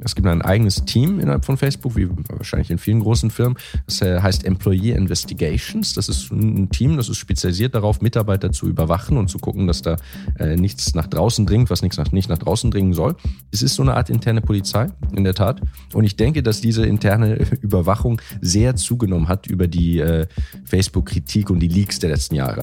Es gibt ein eigenes Team innerhalb von Facebook, wie wahrscheinlich in vielen großen Firmen. Das äh, heißt Employee Investigations. Das ist ein Team, das ist spezialisiert darauf, Mitarbeiter zu überwachen und zu gucken, dass da äh, nichts nach draußen dringt, was nichts nach, nicht nach draußen dringen soll. Es ist so eine Art interne Polizei, in der Tat. Und ich denke, dass diese interne Überwachung sehr zugenommen hat über die äh, Facebook-Kritik und die Leaks der letzten Jahre.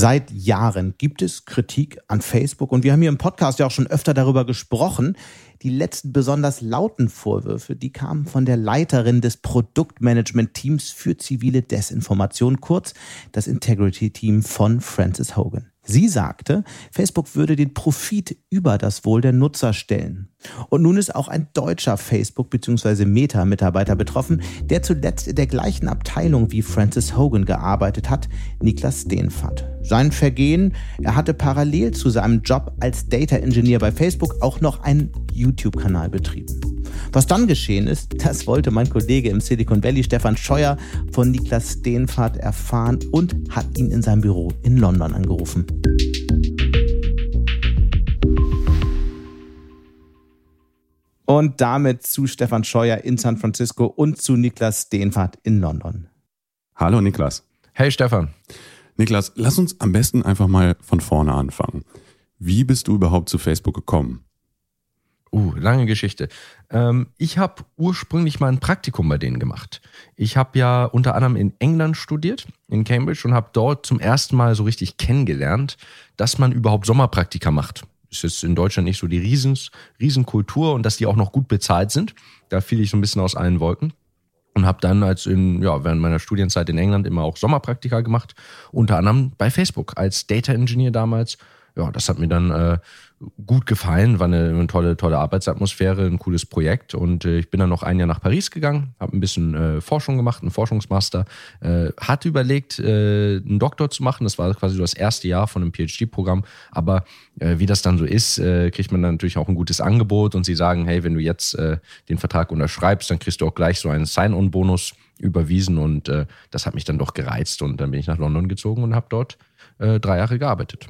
Seit Jahren gibt es Kritik an Facebook und wir haben hier im Podcast ja auch schon öfter darüber gesprochen. Die letzten besonders lauten Vorwürfe, die kamen von der Leiterin des Produktmanagement-Teams für zivile Desinformation, kurz das Integrity-Team von Francis Hogan. Sie sagte, Facebook würde den Profit über das Wohl der Nutzer stellen. Und nun ist auch ein deutscher Facebook- bzw. Meta-Mitarbeiter betroffen, der zuletzt in der gleichen Abteilung wie Francis Hogan gearbeitet hat, Niklas Steenfert. Sein Vergehen, er hatte parallel zu seinem Job als Data Engineer bei Facebook auch noch einen YouTube-Kanal betrieben. Was dann geschehen ist, das wollte mein Kollege im Silicon Valley, Stefan Scheuer, von Niklas Steenfahrt erfahren und hat ihn in seinem Büro in London angerufen. Und damit zu Stefan Scheuer in San Francisco und zu Niklas Steenfahrt in London. Hallo Niklas. Hey Stefan. Niklas, lass uns am besten einfach mal von vorne anfangen. Wie bist du überhaupt zu Facebook gekommen? Uh, lange Geschichte. Ähm, ich habe ursprünglich mal ein Praktikum bei denen gemacht. Ich habe ja unter anderem in England studiert, in Cambridge, und habe dort zum ersten Mal so richtig kennengelernt, dass man überhaupt Sommerpraktika macht. Ist in Deutschland nicht so die Riesens, Riesenkultur und dass die auch noch gut bezahlt sind. Da fiel ich so ein bisschen aus allen Wolken und habe dann als in, ja, während meiner Studienzeit in England immer auch Sommerpraktika gemacht, unter anderem bei Facebook als Data Engineer damals. Ja, das hat mir dann äh, gut gefallen, war eine, eine, tolle, tolle Arbeitsatmosphäre, ein cooles Projekt. Und äh, ich bin dann noch ein Jahr nach Paris gegangen, habe ein bisschen äh, Forschung gemacht, einen Forschungsmaster, äh, hatte überlegt, äh, einen Doktor zu machen, das war quasi so das erste Jahr von einem PhD-Programm, aber äh, wie das dann so ist, äh, kriegt man dann natürlich auch ein gutes Angebot und sie sagen, hey, wenn du jetzt den Vertrag unterschreibst, dann kriegst du auch gleich so einen Sign-on-Bonus überwiesen. Und das hat mich dann doch gereizt. Und dann bin ich nach London gezogen und habe dort drei Jahre gearbeitet.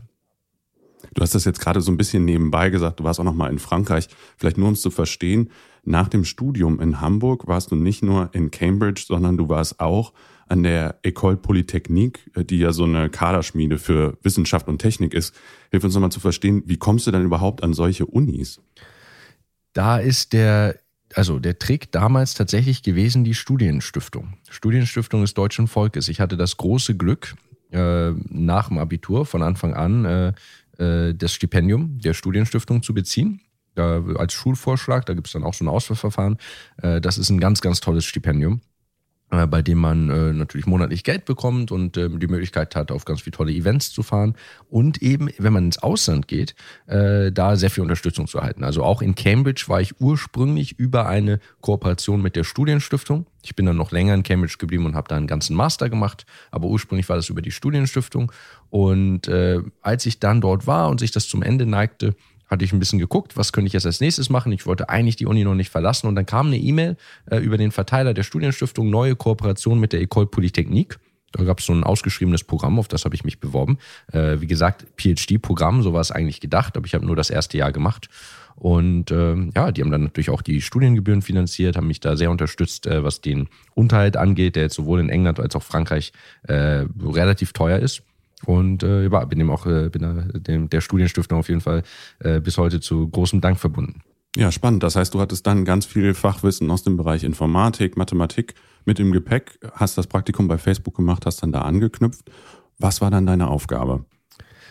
Du hast das jetzt gerade so ein bisschen nebenbei gesagt, du warst auch noch mal in Frankreich. Vielleicht nur um es zu verstehen, nach dem Studium in Hamburg warst du nicht nur in Cambridge, sondern du warst auch an der École Polytechnique, die ja so eine Kaderschmiede für Wissenschaft und Technik ist. Hilf uns nochmal zu verstehen, wie kommst du denn überhaupt an solche Unis? Da ist der also der Trick damals tatsächlich gewesen, die Studienstiftung. Studienstiftung des deutschen Volkes. Ich hatte das große Glück, äh, nach dem Abitur von Anfang an äh, äh, das Stipendium der Studienstiftung zu beziehen. Da, als Schulvorschlag, da gibt es dann auch so ein Auswahlverfahren. Äh, das ist ein ganz, ganz tolles Stipendium bei dem man äh, natürlich monatlich Geld bekommt und äh, die Möglichkeit hat, auf ganz viele tolle Events zu fahren und eben, wenn man ins Ausland geht, äh, da sehr viel Unterstützung zu erhalten. Also auch in Cambridge war ich ursprünglich über eine Kooperation mit der Studienstiftung. Ich bin dann noch länger in Cambridge geblieben und habe da einen ganzen Master gemacht, aber ursprünglich war das über die Studienstiftung. Und äh, als ich dann dort war und sich das zum Ende neigte, hatte ich ein bisschen geguckt, was könnte ich jetzt als nächstes machen. Ich wollte eigentlich die Uni noch nicht verlassen und dann kam eine E-Mail äh, über den Verteiler der Studienstiftung, neue Kooperation mit der École Polytechnique. Da gab es so ein ausgeschriebenes Programm, auf das habe ich mich beworben. Äh, wie gesagt, PhD-Programm, so war es eigentlich gedacht, aber ich habe nur das erste Jahr gemacht. Und äh, ja, die haben dann natürlich auch die Studiengebühren finanziert, haben mich da sehr unterstützt, äh, was den Unterhalt angeht, der jetzt sowohl in England als auch Frankreich äh, relativ teuer ist. Und äh, ja, bin dem auch äh, bin da, dem, der Studienstiftung auf jeden Fall äh, bis heute zu großem Dank verbunden. Ja, spannend. Das heißt, du hattest dann ganz viel Fachwissen aus dem Bereich Informatik, Mathematik mit im Gepäck, hast das Praktikum bei Facebook gemacht, hast dann da angeknüpft. Was war dann deine Aufgabe?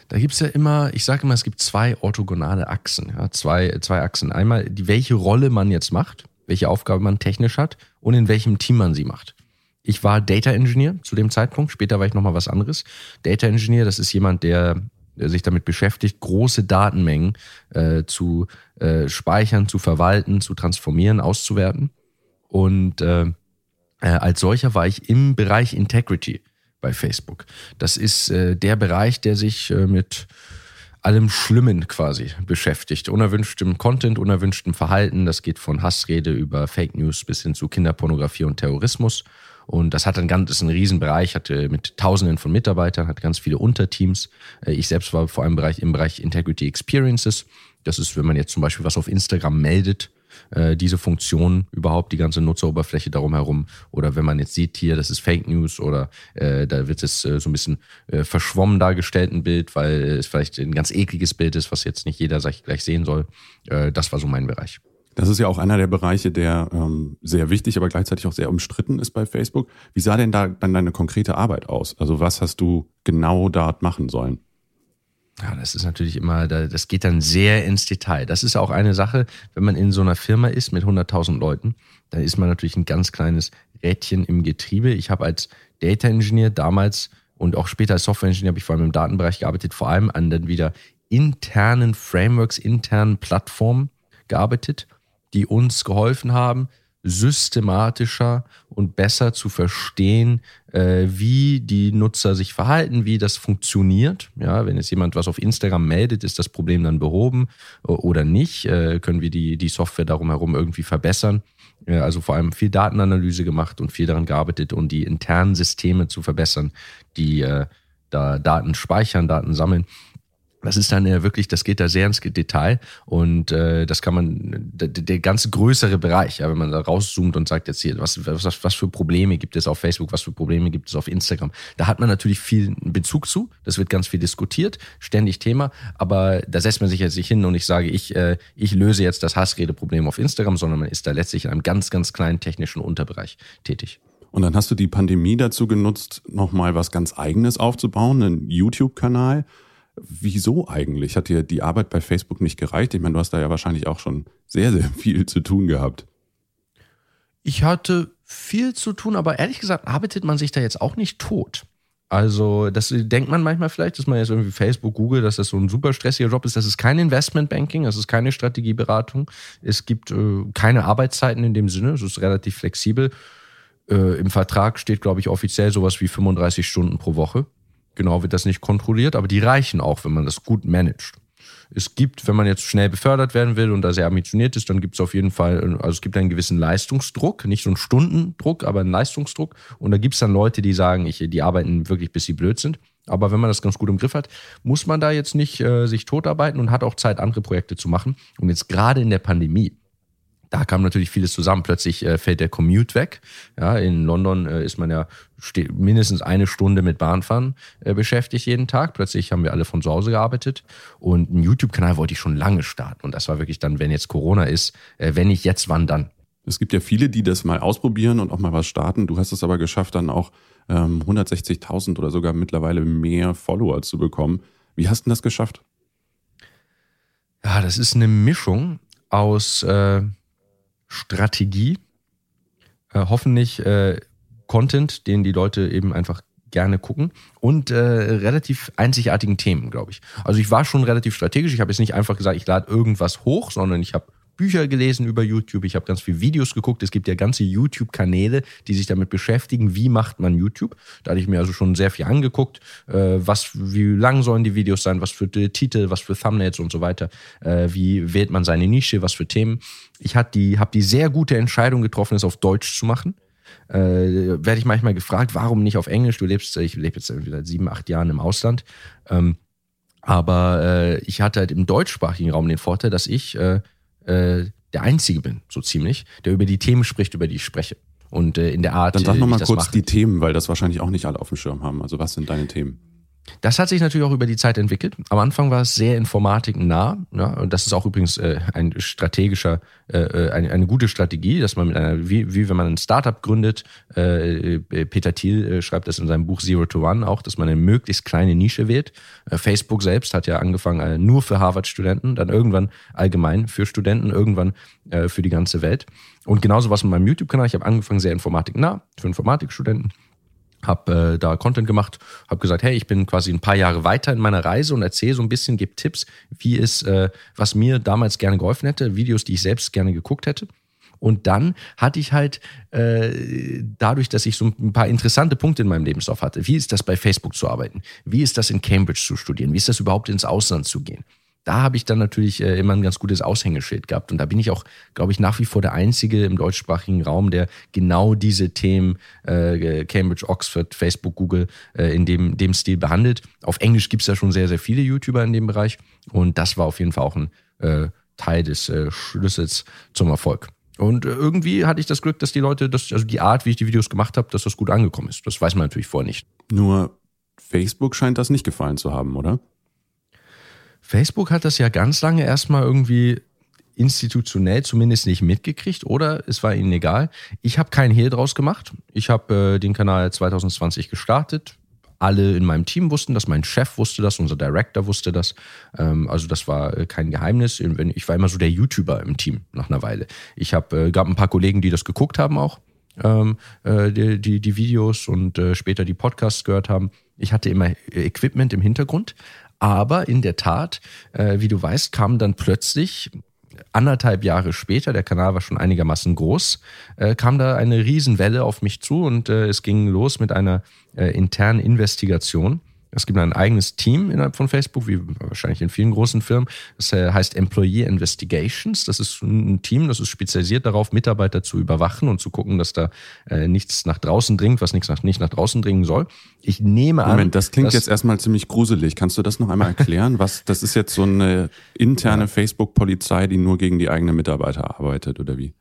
Da gibt's ja immer, ich sage immer, es gibt zwei orthogonale Achsen, ja, zwei, zwei Achsen. Einmal, die, welche Rolle man jetzt macht, welche Aufgabe man technisch hat und in welchem Team man sie macht. Ich war Data Engineer zu dem Zeitpunkt. Später war ich nochmal was anderes. Data Engineer, das ist jemand, der, sich damit beschäftigt, große Datenmengen äh, zu äh, speichern, zu verwalten, zu transformieren, auszuwerten. Und äh, äh, als solcher war ich im Bereich Integrity bei Facebook. Das ist äh, der Bereich, der sich äh, mit allem Schlimmen quasi beschäftigt. Unerwünschtem Content, unerwünschtem Verhalten. Das geht von Hassrede über Fake News bis hin zu Kinderpornografie und Terrorismus. Und das hat ein ganz, ist ein Riesenbereich, hatte mit Tausenden von Mitarbeitern, hat ganz viele Unterteams. Äh, ich selbst war vor allem im Bereich, im Bereich Integrity Experiences. Das ist, wenn man jetzt zum Beispiel was auf Instagram meldet, äh, diese Funktion überhaupt, die ganze Nutzeroberfläche darum herum. Oder wenn man jetzt sieht hier, das ist Fake News oder äh, da wird es äh, so ein bisschen äh, verschwommen dargestellt, ein Bild, weil es vielleicht ein ganz ekliges Bild ist, was jetzt nicht jeder gleich sehen soll. Äh, das war so mein Bereich. Das ist ja auch einer der Bereiche, der ähm, sehr wichtig, aber gleichzeitig auch sehr umstritten ist bei Facebook. Wie sah denn da dann deine konkrete Arbeit aus? Also was hast du genau dort machen sollen? Ja, das ist natürlich immer, das geht dann sehr ins Detail. Das ist auch eine Sache, wenn man in so einer Firma ist mit 100.000 Leuten, dann ist man natürlich ein ganz kleines Rädchen im Getriebe. Ich habe als Data Engineer damals und auch später als Software Engineer habe ich vor allem im Datenbereich gearbeitet, vor allem an dann wieder internen Frameworks, internen Plattformen gearbeitet, die uns geholfen haben, systematischer und besser zu verstehen, äh, wie die Nutzer sich verhalten, wie das funktioniert. Ja, wenn jetzt jemand was auf Instagram meldet, ist das Problem dann behoben oder nicht? Äh, können wir die, die Software darum herum irgendwie verbessern? Äh, also vor allem viel Datenanalyse gemacht und viel daran gearbeitet, um die internen Systeme zu verbessern, die äh, da Daten speichern, Daten sammeln. Das ist dann ja wirklich, das geht da sehr ins Detail und äh, das kann man, der, der ganze größere Bereich, ja, wenn man da rauszoomt und sagt jetzt hier, was, was, was für Probleme gibt es auf Facebook, was für Probleme gibt es auf Instagram, da hat man natürlich viel Bezug zu, das wird ganz viel diskutiert, ständig Thema, aber da setzt man sich jetzt nicht hin und ich sage, ich, äh, ich löse jetzt das Hassredeproblem auf Instagram, sondern man ist da letztlich in einem ganz, ganz kleinen technischen Unterbereich tätig. Und dann hast du die Pandemie dazu genutzt, nochmal was ganz Eigenes aufzubauen, einen YouTube-Kanal Wieso eigentlich? Hat dir die Arbeit bei Facebook nicht gereicht? Ich meine, du hast da ja wahrscheinlich auch schon sehr, sehr viel zu tun gehabt. Ich hatte viel zu tun, aber ehrlich gesagt arbeitet man sich da jetzt auch nicht tot. Also, das denkt man manchmal vielleicht, dass man jetzt irgendwie Facebook, Google, dass das so ein super stressiger Job ist. Das ist kein Investmentbanking, das ist keine Strategieberatung. Es gibt äh, keine Arbeitszeiten in dem Sinne, es ist relativ flexibel. Äh, Im Vertrag steht, glaube ich, offiziell sowas wie 35 Stunden pro Woche. Genau wird das nicht kontrolliert, aber die reichen auch, wenn man das gut managt. Es gibt, wenn man jetzt schnell befördert werden will und da sehr ambitioniert ist, dann gibt es auf jeden Fall, also es gibt einen gewissen Leistungsdruck, nicht so einen Stundendruck, aber einen Leistungsdruck. Und da gibt es dann Leute, die sagen, ich, die arbeiten wirklich, bis sie blöd sind. Aber wenn man das ganz gut im Griff hat, muss man da jetzt nicht äh, sich totarbeiten und hat auch Zeit, andere Projekte zu machen. Und jetzt gerade in der Pandemie, da kam natürlich vieles zusammen. Plötzlich äh, fällt der Commute weg. Ja, in London äh, ist man ja mindestens eine Stunde mit Bahnfahren äh, beschäftigt jeden Tag. Plötzlich haben wir alle von zu Hause gearbeitet und einen YouTube-Kanal wollte ich schon lange starten. Und das war wirklich dann, wenn jetzt Corona ist, äh, wenn nicht jetzt, wann dann? Es gibt ja viele, die das mal ausprobieren und auch mal was starten. Du hast es aber geschafft, dann auch ähm, 160.000 oder sogar mittlerweile mehr Follower zu bekommen. Wie hast du das geschafft? Ja, das ist eine Mischung aus äh, Strategie, äh, hoffentlich äh, Content, den die Leute eben einfach gerne gucken und äh, relativ einzigartigen Themen, glaube ich. Also ich war schon relativ strategisch. Ich habe jetzt nicht einfach gesagt, ich lade irgendwas hoch, sondern ich habe Bücher gelesen über YouTube, ich habe ganz viele Videos geguckt. Es gibt ja ganze YouTube-Kanäle, die sich damit beschäftigen, wie macht man YouTube. Da hatte ich mir also schon sehr viel angeguckt, äh, was, wie lang sollen die Videos sein, was für Titel, was für Thumbnails und so weiter. Äh, wie wählt man seine Nische, was für Themen. Ich habe die, hab die sehr gute Entscheidung getroffen, es auf Deutsch zu machen. Äh, werde ich manchmal gefragt, warum nicht auf Englisch? Du lebst, ich lebe jetzt seit sieben, acht Jahren im Ausland. Ähm, aber äh, ich hatte halt im deutschsprachigen Raum den Vorteil, dass ich äh, äh, der Einzige bin, so ziemlich, der über die Themen spricht, über die ich spreche. Und äh, in der Art. Dann sag nochmal kurz mache. die Themen, weil das wahrscheinlich auch nicht alle auf dem Schirm haben. Also was sind deine Themen? Das hat sich natürlich auch über die Zeit entwickelt. Am Anfang war es sehr informatiknah. Ja, und das ist auch übrigens äh, ein strategischer, äh, äh, eine, eine gute Strategie, dass man mit einer, wie, wie wenn man ein Startup gründet, äh, äh, Peter Thiel äh, schreibt das in seinem Buch Zero to One auch, dass man eine möglichst kleine Nische wählt. Äh, Facebook selbst hat ja angefangen nur für Harvard-Studenten, dann irgendwann allgemein für Studenten, irgendwann für die ganze Welt. Und genauso was mit meinem YouTube-Kanal. Ich habe angefangen sehr informatiknah für Informatikstudenten habe äh, da Content gemacht, habe gesagt, hey, ich bin quasi ein paar Jahre weiter in meiner Reise und erzähle so ein bisschen, gebe Tipps, wie es, äh, was mir damals gerne geholfen hätte, Videos, die ich selbst gerne geguckt hätte. Und dann hatte ich halt äh, dadurch, dass ich so ein paar interessante Punkte in meinem Lebenslauf hatte. Wie ist das bei Facebook zu arbeiten? Wie ist das in Cambridge zu studieren? Wie ist das überhaupt ins Ausland zu gehen? Da habe ich dann natürlich äh, immer ein ganz gutes Aushängeschild gehabt. Und da bin ich auch, glaube ich, nach wie vor der Einzige im deutschsprachigen Raum, der genau diese Themen äh, Cambridge, Oxford, Facebook, Google äh, in dem, dem Stil behandelt. Auf Englisch gibt es ja schon sehr, sehr viele YouTuber in dem Bereich. Und das war auf jeden Fall auch ein äh, Teil des äh, Schlüssels zum Erfolg. Und äh, irgendwie hatte ich das Glück, dass die Leute, das, also die Art, wie ich die Videos gemacht habe, dass das gut angekommen ist. Das weiß man natürlich vorher nicht. Nur Facebook scheint das nicht gefallen zu haben, oder? Facebook hat das ja ganz lange erstmal irgendwie institutionell zumindest nicht mitgekriegt oder es war ihnen egal. Ich habe keinen Hehl draus gemacht. Ich habe äh, den Kanal 2020 gestartet. Alle in meinem Team wussten das, mein Chef wusste das, unser Director wusste das. Ähm, also das war äh, kein Geheimnis. Ich war immer so der YouTuber im Team nach einer Weile. Ich habe äh, gab ein paar Kollegen, die das geguckt haben auch, ähm, äh, die, die, die Videos und äh, später die Podcasts gehört haben. Ich hatte immer Equipment im Hintergrund, aber in der Tat, äh, wie du weißt, kam dann plötzlich anderthalb Jahre später, der Kanal war schon einigermaßen groß, äh, kam da eine Riesenwelle auf mich zu und äh, es ging los mit einer äh, internen Investigation es gibt ein eigenes Team innerhalb von Facebook, wie wahrscheinlich in vielen großen Firmen. Das äh, heißt Employee Investigations. Das ist ein Team, das ist spezialisiert darauf, Mitarbeiter zu überwachen und zu gucken, dass da äh, nichts nach draußen dringt, was nichts nach, nicht nach draußen dringen soll. Ich nehme an. Moment, das klingt jetzt erstmal ziemlich gruselig. Kannst du das noch einmal erklären? Was, das ist jetzt so eine interne ja. Facebook-Polizei, die nur gegen die eigenen Mitarbeiter arbeitet, oder wie?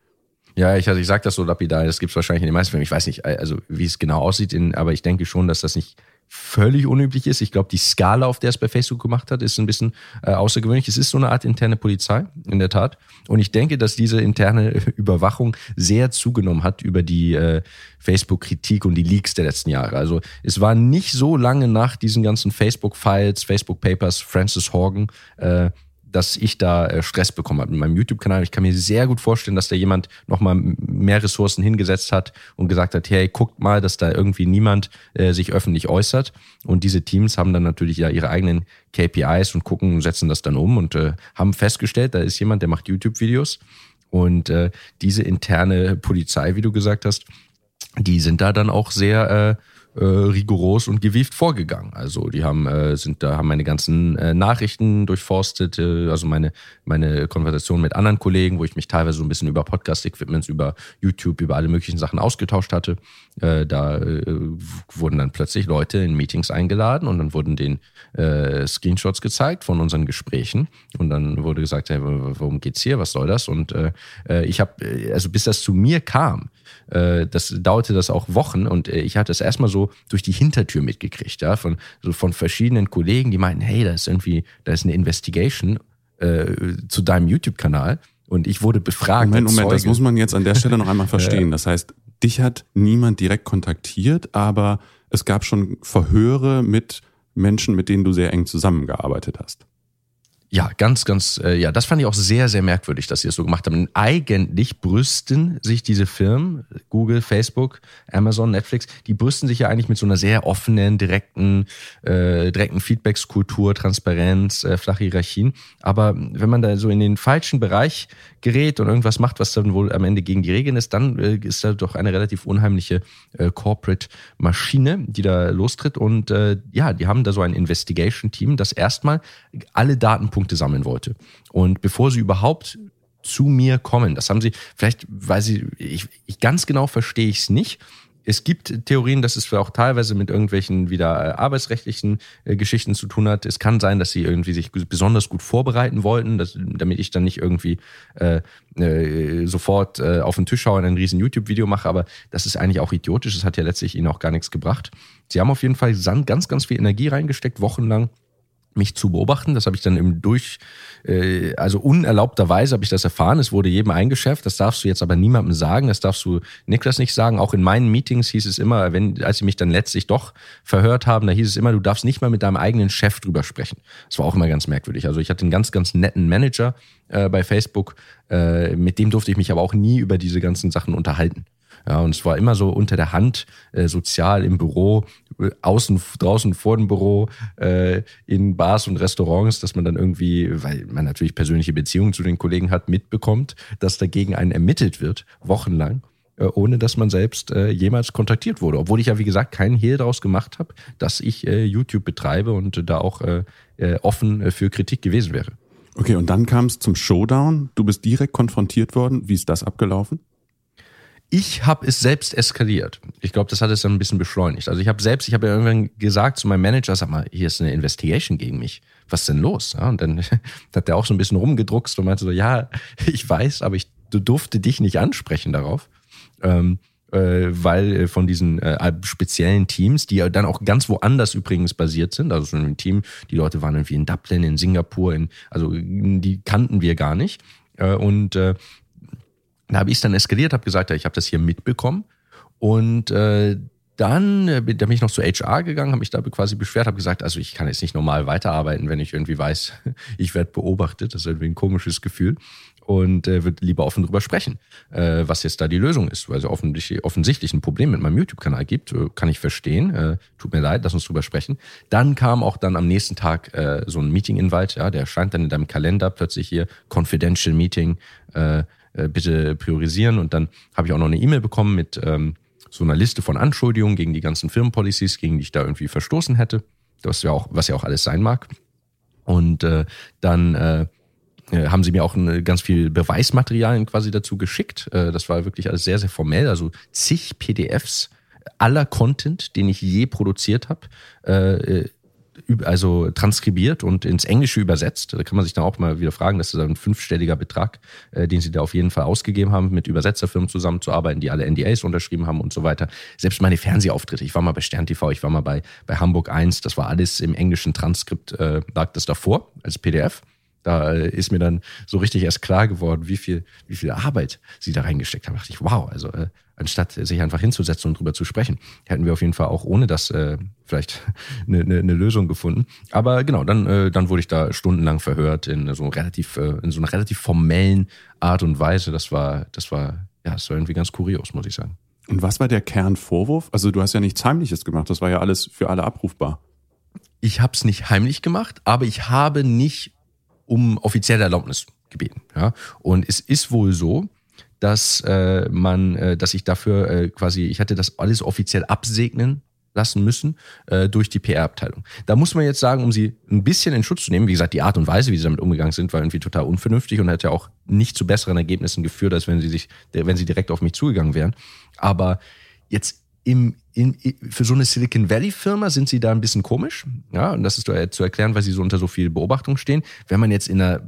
Ja, ich, also ich sage das so lapidar, das gibt es wahrscheinlich in den meisten Filmen. Ich weiß nicht, also wie es genau aussieht, in, aber ich denke schon, dass das nicht völlig unüblich ist. Ich glaube, die Skala, auf der es bei Facebook gemacht hat, ist ein bisschen äh, außergewöhnlich. Es ist so eine Art interne Polizei, in der Tat. Und ich denke, dass diese interne Überwachung sehr zugenommen hat über die äh, Facebook-Kritik und die Leaks der letzten Jahre. Also es war nicht so lange nach diesen ganzen Facebook-Files, Facebook-Papers, Francis Horgan, äh, dass ich da äh, Stress bekommen habe mit meinem YouTube-Kanal. Ich kann mir sehr gut vorstellen, dass da jemand nochmal mehr Ressourcen hingesetzt hat und gesagt hat, hey, guckt mal, dass da irgendwie niemand äh, sich öffentlich äußert. Und diese Teams haben dann natürlich ja ihre eigenen KPIs und gucken und setzen das dann um und äh, haben festgestellt, da ist jemand, der macht YouTube-Videos. Und äh, diese interne Polizei, wie du gesagt hast, die sind da dann auch sehr äh, äh, rigoros und gewieft vorgegangen. Also die haben äh, sind da haben meine ganzen äh, Nachrichten durchforstet, äh, also meine meine Konversation mit anderen Kollegen, wo ich mich teilweise so ein bisschen über Podcast-Equipments, über YouTube, über alle möglichen Sachen ausgetauscht hatte. Äh, da äh, wurden dann plötzlich Leute in Meetings eingeladen und dann wurden den äh, Screenshots gezeigt von unseren Gesprächen und dann wurde gesagt, hey, worum geht's hier, was soll das? Und äh, äh ich habe also bis das zu mir kam, äh, das dauerte das auch Wochen und äh, ich hatte es erstmal so durch die Hintertür mitgekriegt, ja, von, so von verschiedenen Kollegen, die meinten, hey, da ist irgendwie, da ist eine Investigation äh, zu deinem YouTube-Kanal. Und ich wurde befragt. Moment, Moment, das muss man jetzt an der Stelle noch einmal verstehen. Das heißt, dich hat niemand direkt kontaktiert, aber es gab schon Verhöre mit Menschen, mit denen du sehr eng zusammengearbeitet hast. Ja, ganz, ganz, äh, ja, das fand ich auch sehr, sehr merkwürdig, dass sie das so gemacht haben. eigentlich brüsten sich diese Firmen, Google, Facebook, Amazon, Netflix, die brüsten sich ja eigentlich mit so einer sehr offenen, direkten, äh, direkten Feedbackskultur, Transparenz, äh, flache Hierarchien. Aber wenn man da so in den falschen Bereich gerät und irgendwas macht, was dann wohl am Ende gegen die Regeln ist, dann äh, ist da doch eine relativ unheimliche äh, Corporate-Maschine, die da lostritt. Und äh, ja, die haben da so ein Investigation-Team, das erstmal alle Datenpunkte sammeln wollte. Und bevor sie überhaupt zu mir kommen, das haben sie, vielleicht, weil sie, ich, ich ganz genau verstehe ich es nicht, es gibt Theorien, dass es auch teilweise mit irgendwelchen wieder äh, arbeitsrechtlichen äh, Geschichten zu tun hat. Es kann sein, dass sie irgendwie sich besonders gut vorbereiten wollten, dass, damit ich dann nicht irgendwie äh, äh, sofort äh, auf den Tisch schaue und ein riesen YouTube-Video mache. Aber das ist eigentlich auch idiotisch. Das hat ja letztlich ihnen auch gar nichts gebracht. Sie haben auf jeden Fall ganz, ganz viel Energie reingesteckt, wochenlang mich zu beobachten. Das habe ich dann im Durch, äh, also unerlaubterweise habe ich das erfahren. Es wurde jedem eingeschäft. Das darfst du jetzt aber niemandem sagen. Das darfst du Niklas nicht sagen. Auch in meinen Meetings hieß es immer, wenn, als sie mich dann letztlich doch verhört haben, da hieß es immer, du darfst nicht mal mit deinem eigenen Chef drüber sprechen. Das war auch immer ganz merkwürdig. Also ich hatte einen ganz, ganz netten Manager äh, bei Facebook. Äh, mit dem durfte ich mich aber auch nie über diese ganzen Sachen unterhalten. Ja, und es war immer so unter der Hand, äh, sozial im Büro, äh, außen, draußen vor dem Büro, äh, in Bars und Restaurants, dass man dann irgendwie, weil man natürlich persönliche Beziehungen zu den Kollegen hat, mitbekommt, dass dagegen einen ermittelt wird, wochenlang äh, ohne dass man selbst äh, jemals kontaktiert wurde. Obwohl ich ja, wie gesagt, keinen Hehl daraus gemacht habe, dass ich äh, YouTube betreibe und äh, da auch äh, äh, offen äh, für Kritik gewesen wäre. Okay, und dann kam es zum Showdown. Du bist direkt konfrontiert worden. Wie ist das abgelaufen? Ich habe es selbst eskaliert. Ich glaube, das hat es dann ein bisschen beschleunigt. Also ich habe selbst, ich habe ja irgendwann gesagt zu meinem Manager, sag mal, hier ist eine Investigation gegen mich. Was ist denn los? Ja, und dann hat der auch so ein bisschen rumgedruckst und meinte so, ja, ich weiß, aber ich durfte dich nicht ansprechen darauf ähm, äh, weil äh, von diesen äh, speziellen Teams, die ja dann auch ganz woanders übrigens basiert sind, also so ein Team, die Leute waren irgendwie in Dublin, in Singapur, in, also die kannten wir gar nicht. Äh, und äh, da habe ich dann eskaliert, habe gesagt, ja, ich habe das hier mitbekommen und äh, dann äh, da bin ich noch zu HR gegangen, habe mich da quasi beschwert, habe gesagt, also ich kann jetzt nicht normal weiterarbeiten, wenn ich irgendwie weiß, ich werde beobachtet. Das ist irgendwie ein komisches Gefühl und äh, würde lieber offen drüber sprechen, äh, was jetzt da die Lösung ist, weil es offensichtlich, offensichtlich ein Problem mit meinem YouTube-Kanal gibt, äh, kann ich verstehen. Äh, tut mir leid, lass uns drüber sprechen. Dann kam auch dann am nächsten Tag äh, so ein Meeting-Invite, ja, der erscheint dann in deinem Kalender plötzlich hier, Confidential Meeting, äh, äh, bitte priorisieren. Und dann habe ich auch noch eine E-Mail bekommen mit ähm, so einer Liste von Anschuldigungen gegen die ganzen Firmenpolicies, gegen die ich da irgendwie verstoßen hätte, was ja auch, was ja auch alles sein mag. Und äh, dann äh, äh, haben sie mir auch ein, ganz viel Beweismaterialien quasi dazu geschickt. Äh, das war wirklich alles sehr, sehr formell. Also zig PDFs aller Content, den ich je produziert habe, äh, also transkribiert und ins Englische übersetzt. Da kann man sich dann auch mal wieder fragen, das ist ein fünfstelliger Betrag, den sie da auf jeden Fall ausgegeben haben, mit Übersetzerfirmen zusammenzuarbeiten, die alle NDAs unterschrieben haben und so weiter. Selbst meine Fernsehauftritte, ich war mal bei Stern TV, ich war mal bei, bei Hamburg 1, das war alles im englischen Transkript, äh, lag das davor als PDF. Da ist mir dann so richtig erst klar geworden, wie viel, wie viel Arbeit sie da reingesteckt haben. Da dachte ich, wow, also äh, anstatt sich einfach hinzusetzen und drüber zu sprechen, hätten wir auf jeden Fall auch ohne das äh, vielleicht eine, eine, eine Lösung gefunden. Aber genau, dann, äh, dann wurde ich da stundenlang verhört in so relativ, äh, in so einer relativ formellen Art und Weise. Das war, das war, ja, das war irgendwie ganz kurios, muss ich sagen. Und was war der Kernvorwurf? Also du hast ja nichts Heimliches gemacht, das war ja alles für alle abrufbar. Ich habe es nicht heimlich gemacht, aber ich habe nicht um offizielle Erlaubnis gebeten. Ja? Und es ist wohl so, dass äh, man, äh, dass ich dafür äh, quasi, ich hatte das alles offiziell absegnen lassen müssen äh, durch die PR-Abteilung. Da muss man jetzt sagen, um sie ein bisschen in Schutz zu nehmen, wie gesagt, die Art und Weise, wie sie damit umgegangen sind, war irgendwie total unvernünftig und hat ja auch nicht zu besseren Ergebnissen geführt, als wenn sie sich, wenn sie direkt auf mich zugegangen wären. Aber jetzt im, in, für so eine Silicon Valley Firma sind sie da ein bisschen komisch. Ja, und das ist zu erklären, weil sie so unter so viel Beobachtung stehen. Wenn man jetzt in einer,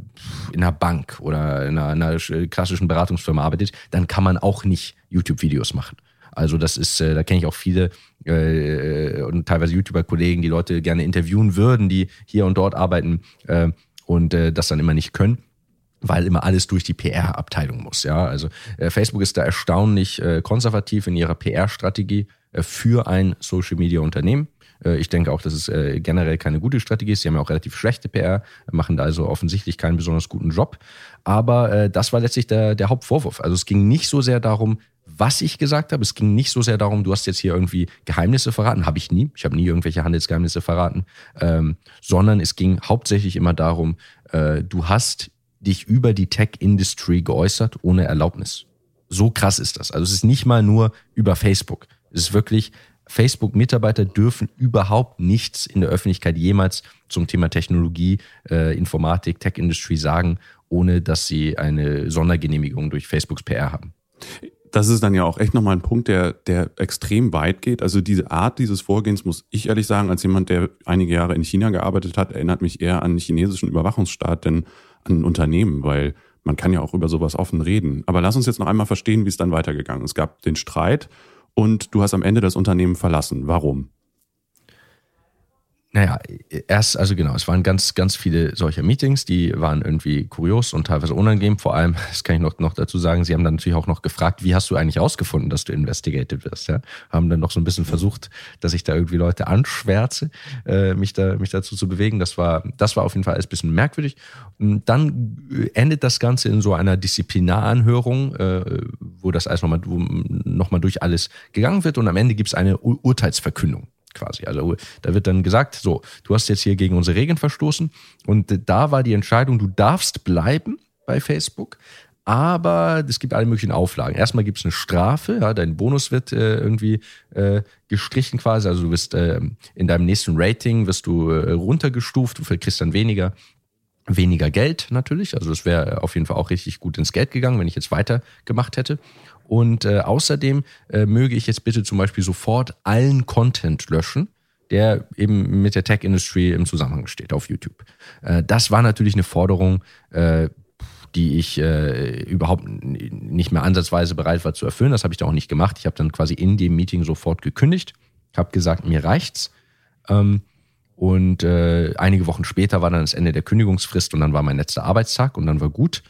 in einer Bank oder in einer, in einer klassischen Beratungsfirma arbeitet, dann kann man auch nicht YouTube-Videos machen. Also das ist, äh, da kenne ich auch viele äh, und teilweise YouTuber-Kollegen, die Leute gerne interviewen würden, die hier und dort arbeiten äh, und äh, das dann immer nicht können weil immer alles durch die PR-Abteilung muss. Ja, also äh, Facebook ist da erstaunlich äh, konservativ in ihrer PR-Strategie äh, für ein Social-Media-Unternehmen. Äh, ich denke auch, dass es äh, generell keine gute Strategie ist. Sie haben ja auch relativ schlechte PR, machen da also offensichtlich keinen besonders guten Job. Aber äh, das war letztlich der, der Hauptvorwurf. Also es ging nicht so sehr darum, was ich gesagt habe. Es ging nicht so sehr darum, du hast jetzt hier irgendwie Geheimnisse verraten. Habe ich nie. Ich habe nie irgendwelche Handelsgeheimnisse verraten. Ähm, sondern es ging hauptsächlich immer darum, äh, du hast dich über die Tech-Industry geäußert ohne Erlaubnis. So krass ist das. Also es ist nicht mal nur über Facebook. Es ist wirklich, Facebook-Mitarbeiter dürfen überhaupt nichts in der Öffentlichkeit jemals zum Thema Technologie, äh, Informatik, Tech-Industry sagen, ohne dass sie eine Sondergenehmigung durch Facebooks PR haben. Das ist dann ja auch echt nochmal ein Punkt, der, der extrem weit geht. Also diese Art dieses Vorgehens, muss ich ehrlich sagen, als jemand, der einige Jahre in China gearbeitet hat, erinnert mich eher an den chinesischen Überwachungsstaat, denn an Unternehmen, weil man kann ja auch über sowas offen reden. Aber lass uns jetzt noch einmal verstehen, wie es dann weitergegangen ist. Es gab den Streit und du hast am Ende das Unternehmen verlassen. Warum? Naja, erst, also genau, es waren ganz, ganz viele solcher Meetings, die waren irgendwie kurios und teilweise unangenehm. Vor allem, das kann ich noch, noch dazu sagen, sie haben dann natürlich auch noch gefragt, wie hast du eigentlich rausgefunden, dass du investigated wirst? Ja? Haben dann noch so ein bisschen versucht, dass ich da irgendwie Leute anschwärze, äh, mich, da, mich dazu zu bewegen. Das war, das war auf jeden Fall alles ein bisschen merkwürdig. Und dann endet das Ganze in so einer Disziplinaranhörung, äh, wo das alles nochmal noch mal durch alles gegangen wird und am Ende gibt es eine Ur Urteilsverkündung quasi. Also da wird dann gesagt, so, du hast jetzt hier gegen unsere Regeln verstoßen und da war die Entscheidung, du darfst bleiben bei Facebook, aber es gibt alle möglichen Auflagen. Erstmal gibt es eine Strafe, ja, dein Bonus wird äh, irgendwie äh, gestrichen quasi, also du wirst äh, in deinem nächsten Rating wirst du äh, runtergestuft, du kriegst dann weniger weniger Geld natürlich, also es wäre auf jeden Fall auch richtig gut ins Geld gegangen, wenn ich jetzt weitergemacht hätte. Und äh, außerdem äh, möge ich jetzt bitte zum Beispiel sofort allen Content löschen, der eben mit der Tech-Industry im Zusammenhang steht auf YouTube. Äh, das war natürlich eine Forderung, äh, die ich äh, überhaupt nicht mehr ansatzweise bereit war zu erfüllen. Das habe ich da auch nicht gemacht. Ich habe dann quasi in dem Meeting sofort gekündigt, habe gesagt, mir reicht's. Ähm, und äh, einige Wochen später war dann das Ende der Kündigungsfrist und dann war mein letzter Arbeitstag und dann war gut.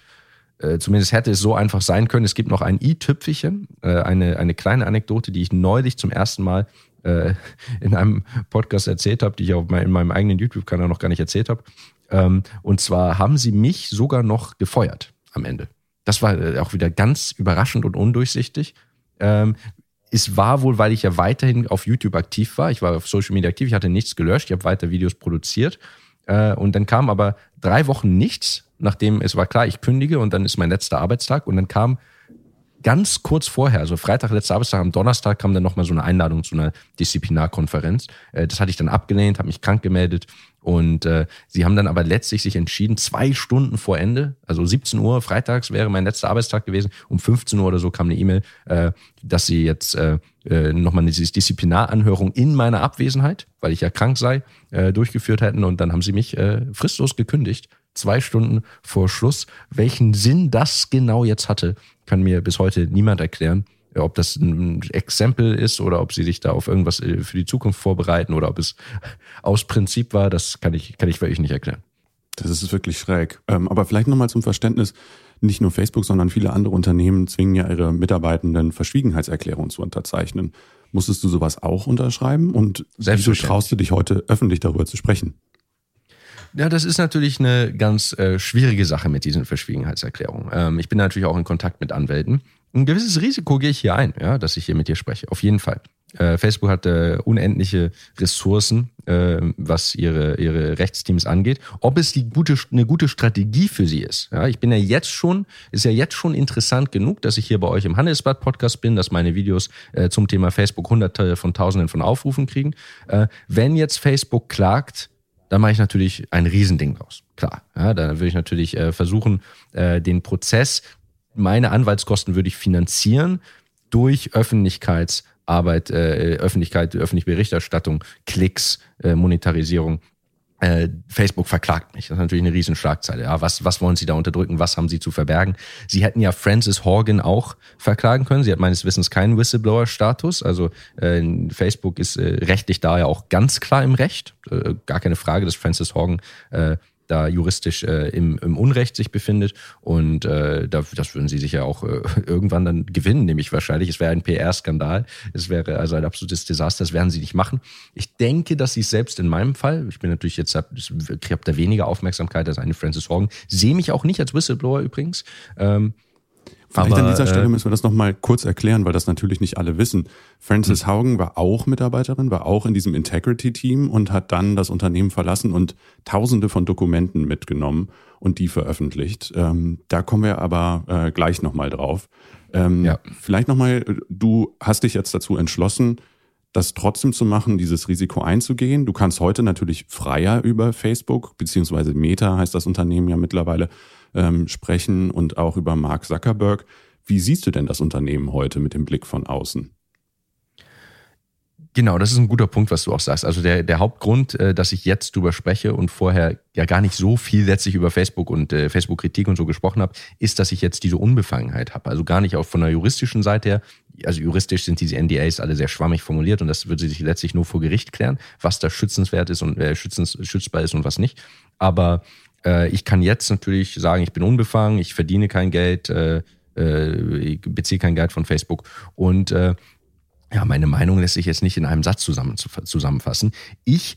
Äh, zumindest hätte es so einfach sein können. Es gibt noch ein i-Tüpfelchen, äh, eine, eine kleine Anekdote, die ich neulich zum ersten Mal äh, in einem Podcast erzählt habe, die ich auch in meinem eigenen YouTube-Kanal noch gar nicht erzählt habe. Ähm, und zwar haben sie mich sogar noch gefeuert am Ende. Das war äh, auch wieder ganz überraschend und undurchsichtig. Ähm, es war wohl, weil ich ja weiterhin auf YouTube aktiv war. Ich war auf Social Media aktiv, ich hatte nichts gelöscht, ich habe weiter Videos produziert. Äh, und dann kam aber drei Wochen nichts nachdem es war klar, ich kündige und dann ist mein letzter Arbeitstag und dann kam ganz kurz vorher, also Freitag, letzter Arbeitstag, am Donnerstag kam dann nochmal so eine Einladung zu einer Disziplinarkonferenz. Äh, das hatte ich dann abgelehnt, habe mich krank gemeldet und äh, sie haben dann aber letztlich sich entschieden, zwei Stunden vor Ende, also 17 Uhr freitags wäre mein letzter Arbeitstag gewesen, um 15 Uhr oder so kam eine E-Mail, äh, dass sie jetzt äh, äh nochmal eine Disziplinaranhörung in meiner Abwesenheit, weil ich ja krank sei, äh, durchgeführt hätten und dann haben sie mich äh, fristlos gekündigt zwei Stunden vor Schluss. Welchen Sinn das genau jetzt hatte, kann mir bis heute niemand erklären. Ob das ein Exempel ist oder ob sie sich da auf irgendwas äh, für die Zukunft vorbereiten oder ob es aus Prinzip war, das kann ich, kann ich wirklich nicht erklären. Das ist wirklich schräg. Ähm, aber vielleicht nochmal zum Verständnis. Nicht nur Facebook, sondern viele andere Unternehmen zwingen ja ihre Mitarbeitenden Verschwiegenheitserklärungen zu unterzeichnen. Musstest du sowas auch unterschreiben? Und wieso traust du dich heute öffentlich darüber zu sprechen? Ja, das ist natürlich eine ganz äh, schwierige Sache mit diesen Verschwiegenheitserklärungen. Ähm, ich bin natürlich auch in Kontakt mit Anwälten. Ein gewisses Risiko gehe ich hier ein, ja, dass ich hier mit dir spreche. Auf jeden Fall. Äh, Facebook hat äh, unendliche Ressourcen, äh, was ihre, ihre Rechtsteams angeht. Ob es die gute, eine gute Strategie für sie ist. Ja, ich bin ja jetzt schon, ist ja jetzt schon interessant genug, dass ich hier bei euch im Handelsblatt Podcast bin, dass meine Videos äh, zum Thema Facebook hunderte von Tausenden von Aufrufen kriegen. Äh, wenn jetzt Facebook klagt, da mache ich natürlich ein Riesending draus. Klar, ja, da würde ich natürlich äh, versuchen, äh, den Prozess, meine Anwaltskosten würde ich finanzieren durch Öffentlichkeitsarbeit, äh, Öffentlichkeit, öffentliche Berichterstattung, Klicks, äh, Monetarisierung äh, Facebook verklagt mich. Das ist natürlich eine riesen Schlagzeile. Ja, was, was wollen Sie da unterdrücken? Was haben Sie zu verbergen? Sie hätten ja Frances Horgan auch verklagen können. Sie hat meines Wissens keinen Whistleblower-Status. Also äh, Facebook ist äh, rechtlich da ja auch ganz klar im Recht. Äh, gar keine Frage, dass Frances Horgan äh, da juristisch äh, im, im Unrecht sich befindet. Und äh, da, das würden sie sich ja auch äh, irgendwann dann gewinnen, nämlich wahrscheinlich. Es wäre ein PR-Skandal. Es wäre also ein absolutes Desaster. Das werden sie nicht machen. Ich denke, dass sie es selbst in meinem Fall, ich bin natürlich jetzt, habe hab da weniger Aufmerksamkeit als eine Francis Horgan, sehe mich auch nicht als Whistleblower übrigens. Ähm, Vielleicht Aber, an dieser Stelle äh, müssen wir das nochmal kurz erklären, weil das natürlich nicht alle wissen. Frances hm. Haugen war auch Mitarbeiterin, war auch in diesem Integrity-Team und hat dann das Unternehmen verlassen und tausende von Dokumenten mitgenommen und die veröffentlicht. Ähm, da kommen wir aber äh, gleich nochmal drauf. Ähm, ja. Vielleicht nochmal, du hast dich jetzt dazu entschlossen, das trotzdem zu machen, dieses Risiko einzugehen. Du kannst heute natürlich freier über Facebook, beziehungsweise Meta heißt das Unternehmen ja mittlerweile, ähm, sprechen und auch über Mark Zuckerberg. Wie siehst du denn das Unternehmen heute mit dem Blick von außen? Genau, das ist ein guter Punkt, was du auch sagst. Also der, der Hauptgrund, äh, dass ich jetzt drüber spreche und vorher ja gar nicht so viel letztlich über Facebook und äh, Facebook-Kritik und so gesprochen habe, ist, dass ich jetzt diese Unbefangenheit habe. Also gar nicht auch von der juristischen Seite her. Also juristisch sind diese NDAs alle sehr schwammig formuliert und das wird sich letztlich nur vor Gericht klären, was da schützenswert ist und äh, schützens, schützbar ist und was nicht. Aber äh, ich kann jetzt natürlich sagen, ich bin unbefangen, ich verdiene kein Geld, äh, äh, ich beziehe kein Geld von Facebook und äh, ja, meine Meinung lässt sich jetzt nicht in einem Satz zusammen, zusammenfassen. Ich,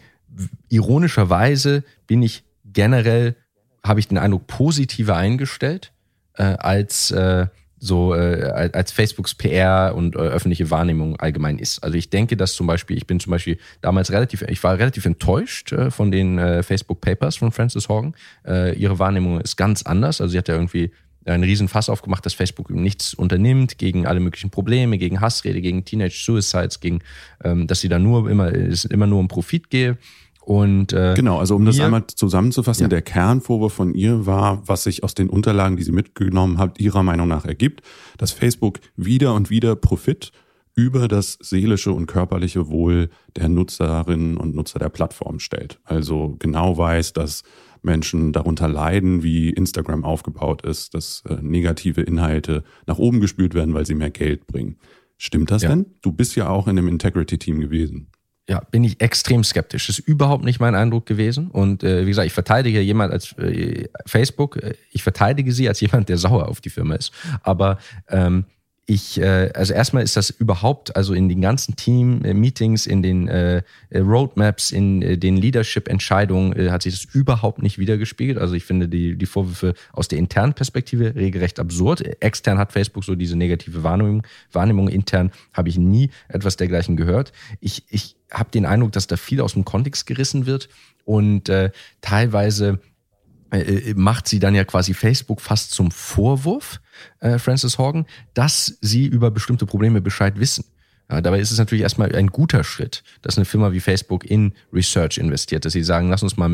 ironischerweise, bin ich generell, habe ich den Eindruck, positiver eingestellt äh, als äh, so äh, als Facebooks PR und äh, öffentliche Wahrnehmung allgemein ist. Also ich denke, dass zum Beispiel, ich bin zum Beispiel damals relativ, ich war relativ enttäuscht äh, von den äh, Facebook Papers von Frances Horgan. Äh, ihre Wahrnehmung ist ganz anders. Also sie hat ja irgendwie einen riesen Fass aufgemacht, dass Facebook nichts unternimmt gegen alle möglichen Probleme, gegen Hassrede, gegen Teenage Suicides, gegen, ähm, dass sie da nur immer, es immer nur um Profit gehe. Und äh, genau, also um das einmal zusammenzufassen, ja. der Kernvorwurf von ihr war, was sich aus den Unterlagen, die sie mitgenommen hat, ihrer Meinung nach ergibt, dass Facebook wieder und wieder Profit über das seelische und körperliche Wohl der Nutzerinnen und Nutzer der Plattform stellt. Also genau weiß, dass Menschen darunter leiden, wie Instagram aufgebaut ist, dass äh, negative Inhalte nach oben gespült werden, weil sie mehr Geld bringen. Stimmt das ja. denn? Du bist ja auch in dem Integrity-Team gewesen. Ja, bin ich extrem skeptisch. Das ist überhaupt nicht mein Eindruck gewesen. Und äh, wie gesagt, ich verteidige jemand als äh, Facebook, äh, ich verteidige sie als jemand, der sauer auf die Firma ist. Aber ähm, ich, äh, also erstmal ist das überhaupt, also in den ganzen Team-Meetings, in den äh, Roadmaps, in äh, den Leadership-Entscheidungen äh, hat sich das überhaupt nicht wiedergespiegelt. Also ich finde die, die Vorwürfe aus der internen Perspektive regelrecht absurd. Extern hat Facebook so diese negative Wahrnehmung. Wahrnehmung intern habe ich nie etwas dergleichen gehört. Ich, ich habe den Eindruck, dass da viel aus dem Kontext gerissen wird und äh, teilweise äh, äh, macht sie dann ja quasi Facebook fast zum Vorwurf, äh, Frances Horgan, dass sie über bestimmte Probleme Bescheid wissen. Ja, dabei ist es natürlich erstmal ein guter Schritt, dass eine Firma wie Facebook in Research investiert, dass sie sagen, lass uns mal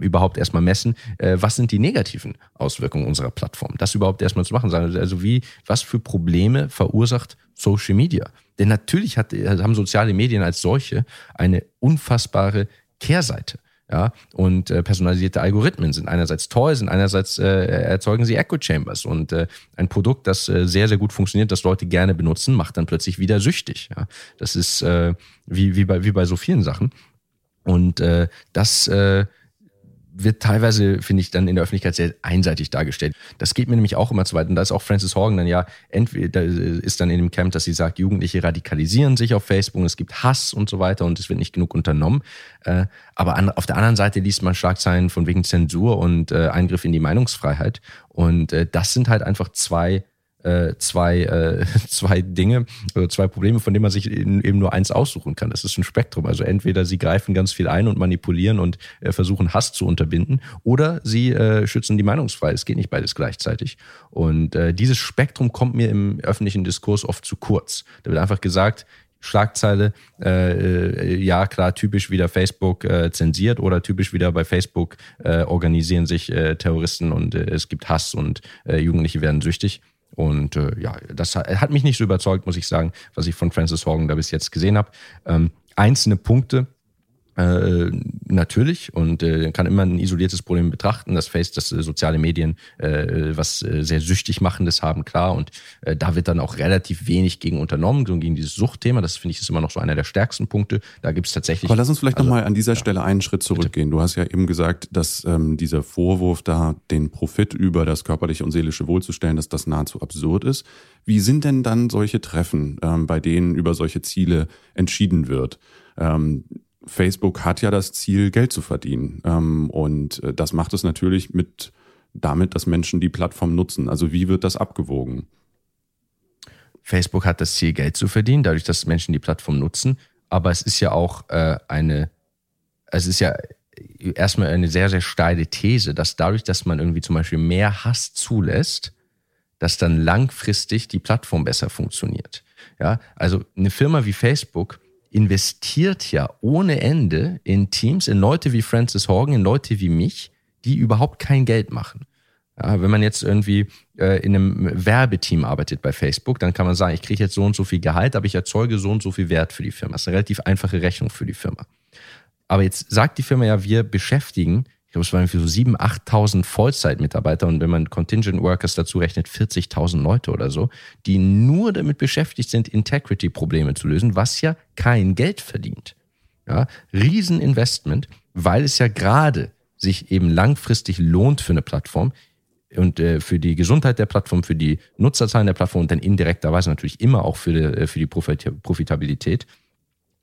überhaupt erstmal messen, äh, was sind die negativen Auswirkungen unserer Plattform. Das überhaupt erstmal zu machen. Also wie, was für Probleme verursacht Social Media? Denn natürlich hat, haben soziale Medien als solche eine unfassbare Kehrseite. Ja, und äh, personalisierte Algorithmen sind einerseits toll, sind einerseits äh, erzeugen sie Echo Chambers und äh, ein Produkt, das äh, sehr sehr gut funktioniert, das Leute gerne benutzen, macht dann plötzlich wieder süchtig. Ja, das ist äh, wie wie bei wie bei so vielen Sachen und äh, das äh, wird teilweise, finde ich, dann in der Öffentlichkeit sehr einseitig dargestellt. Das geht mir nämlich auch immer zu weit. Und da ist auch Francis Horgan dann ja, entweder ist dann in dem Camp, dass sie sagt, Jugendliche radikalisieren sich auf Facebook, es gibt Hass und so weiter und es wird nicht genug unternommen. Äh, aber an, auf der anderen Seite liest man Schlagzeilen von wegen Zensur und äh, Eingriff in die Meinungsfreiheit. Und äh, das sind halt einfach zwei äh, zwei, äh, zwei Dinge, also zwei Probleme, von denen man sich eben nur eins aussuchen kann. Das ist ein Spektrum. Also entweder sie greifen ganz viel ein und manipulieren und äh, versuchen Hass zu unterbinden, oder sie äh, schützen die Meinungsfreiheit. Es geht nicht beides gleichzeitig. Und äh, dieses Spektrum kommt mir im öffentlichen Diskurs oft zu kurz. Da wird einfach gesagt, Schlagzeile, äh, ja klar, typisch wieder Facebook äh, zensiert oder typisch wieder bei Facebook äh, organisieren sich Terroristen und es gibt Hass und Jugendliche werden süchtig. Und äh, ja, das hat mich nicht so überzeugt, muss ich sagen, was ich von Francis Horgan da bis jetzt gesehen habe. Ähm, einzelne Punkte, äh, natürlich und äh, kann immer ein isoliertes Problem betrachten. Das Face, dass äh, soziale Medien äh, was äh, sehr süchtig machendes haben, klar. Und äh, da wird dann auch relativ wenig gegen unternommen, so gegen dieses Suchtthema. Das finde ich ist immer noch so einer der stärksten Punkte. Da gibt es tatsächlich. Aber lass uns vielleicht also, nochmal an dieser ja, Stelle einen Schritt zurückgehen. Bitte. Du hast ja eben gesagt, dass ähm, dieser Vorwurf da, den Profit über das körperliche und seelische Wohl zu stellen, dass das nahezu absurd ist. Wie sind denn dann solche Treffen, ähm, bei denen über solche Ziele entschieden wird? Ähm, Facebook hat ja das Ziel, Geld zu verdienen. Ähm, und äh, das macht es natürlich mit damit, dass Menschen die Plattform nutzen. Also wie wird das abgewogen? Facebook hat das Ziel, Geld zu verdienen, dadurch, dass Menschen die Plattform nutzen. Aber es ist ja auch äh, eine, es ist ja erstmal eine sehr, sehr steile These, dass dadurch, dass man irgendwie zum Beispiel mehr Hass zulässt, dass dann langfristig die Plattform besser funktioniert. Ja, also eine Firma wie Facebook investiert ja ohne Ende in Teams, in Leute wie Francis Horgan, in Leute wie mich, die überhaupt kein Geld machen. Ja, wenn man jetzt irgendwie äh, in einem Werbeteam arbeitet bei Facebook, dann kann man sagen, ich kriege jetzt so und so viel Gehalt, aber ich erzeuge so und so viel Wert für die Firma. Das ist eine relativ einfache Rechnung für die Firma. Aber jetzt sagt die Firma ja, wir beschäftigen, ich glaube, es waren für so 7.000, 8.000 Vollzeitmitarbeiter und wenn man Contingent Workers dazu rechnet, 40.000 Leute oder so, die nur damit beschäftigt sind, Integrity-Probleme zu lösen, was ja kein Geld verdient. Ja, Rieseninvestment, weil es ja gerade sich eben langfristig lohnt für eine Plattform und äh, für die Gesundheit der Plattform, für die Nutzerzahlen der Plattform und dann indirekterweise natürlich immer auch für die, äh, für die Profitabilität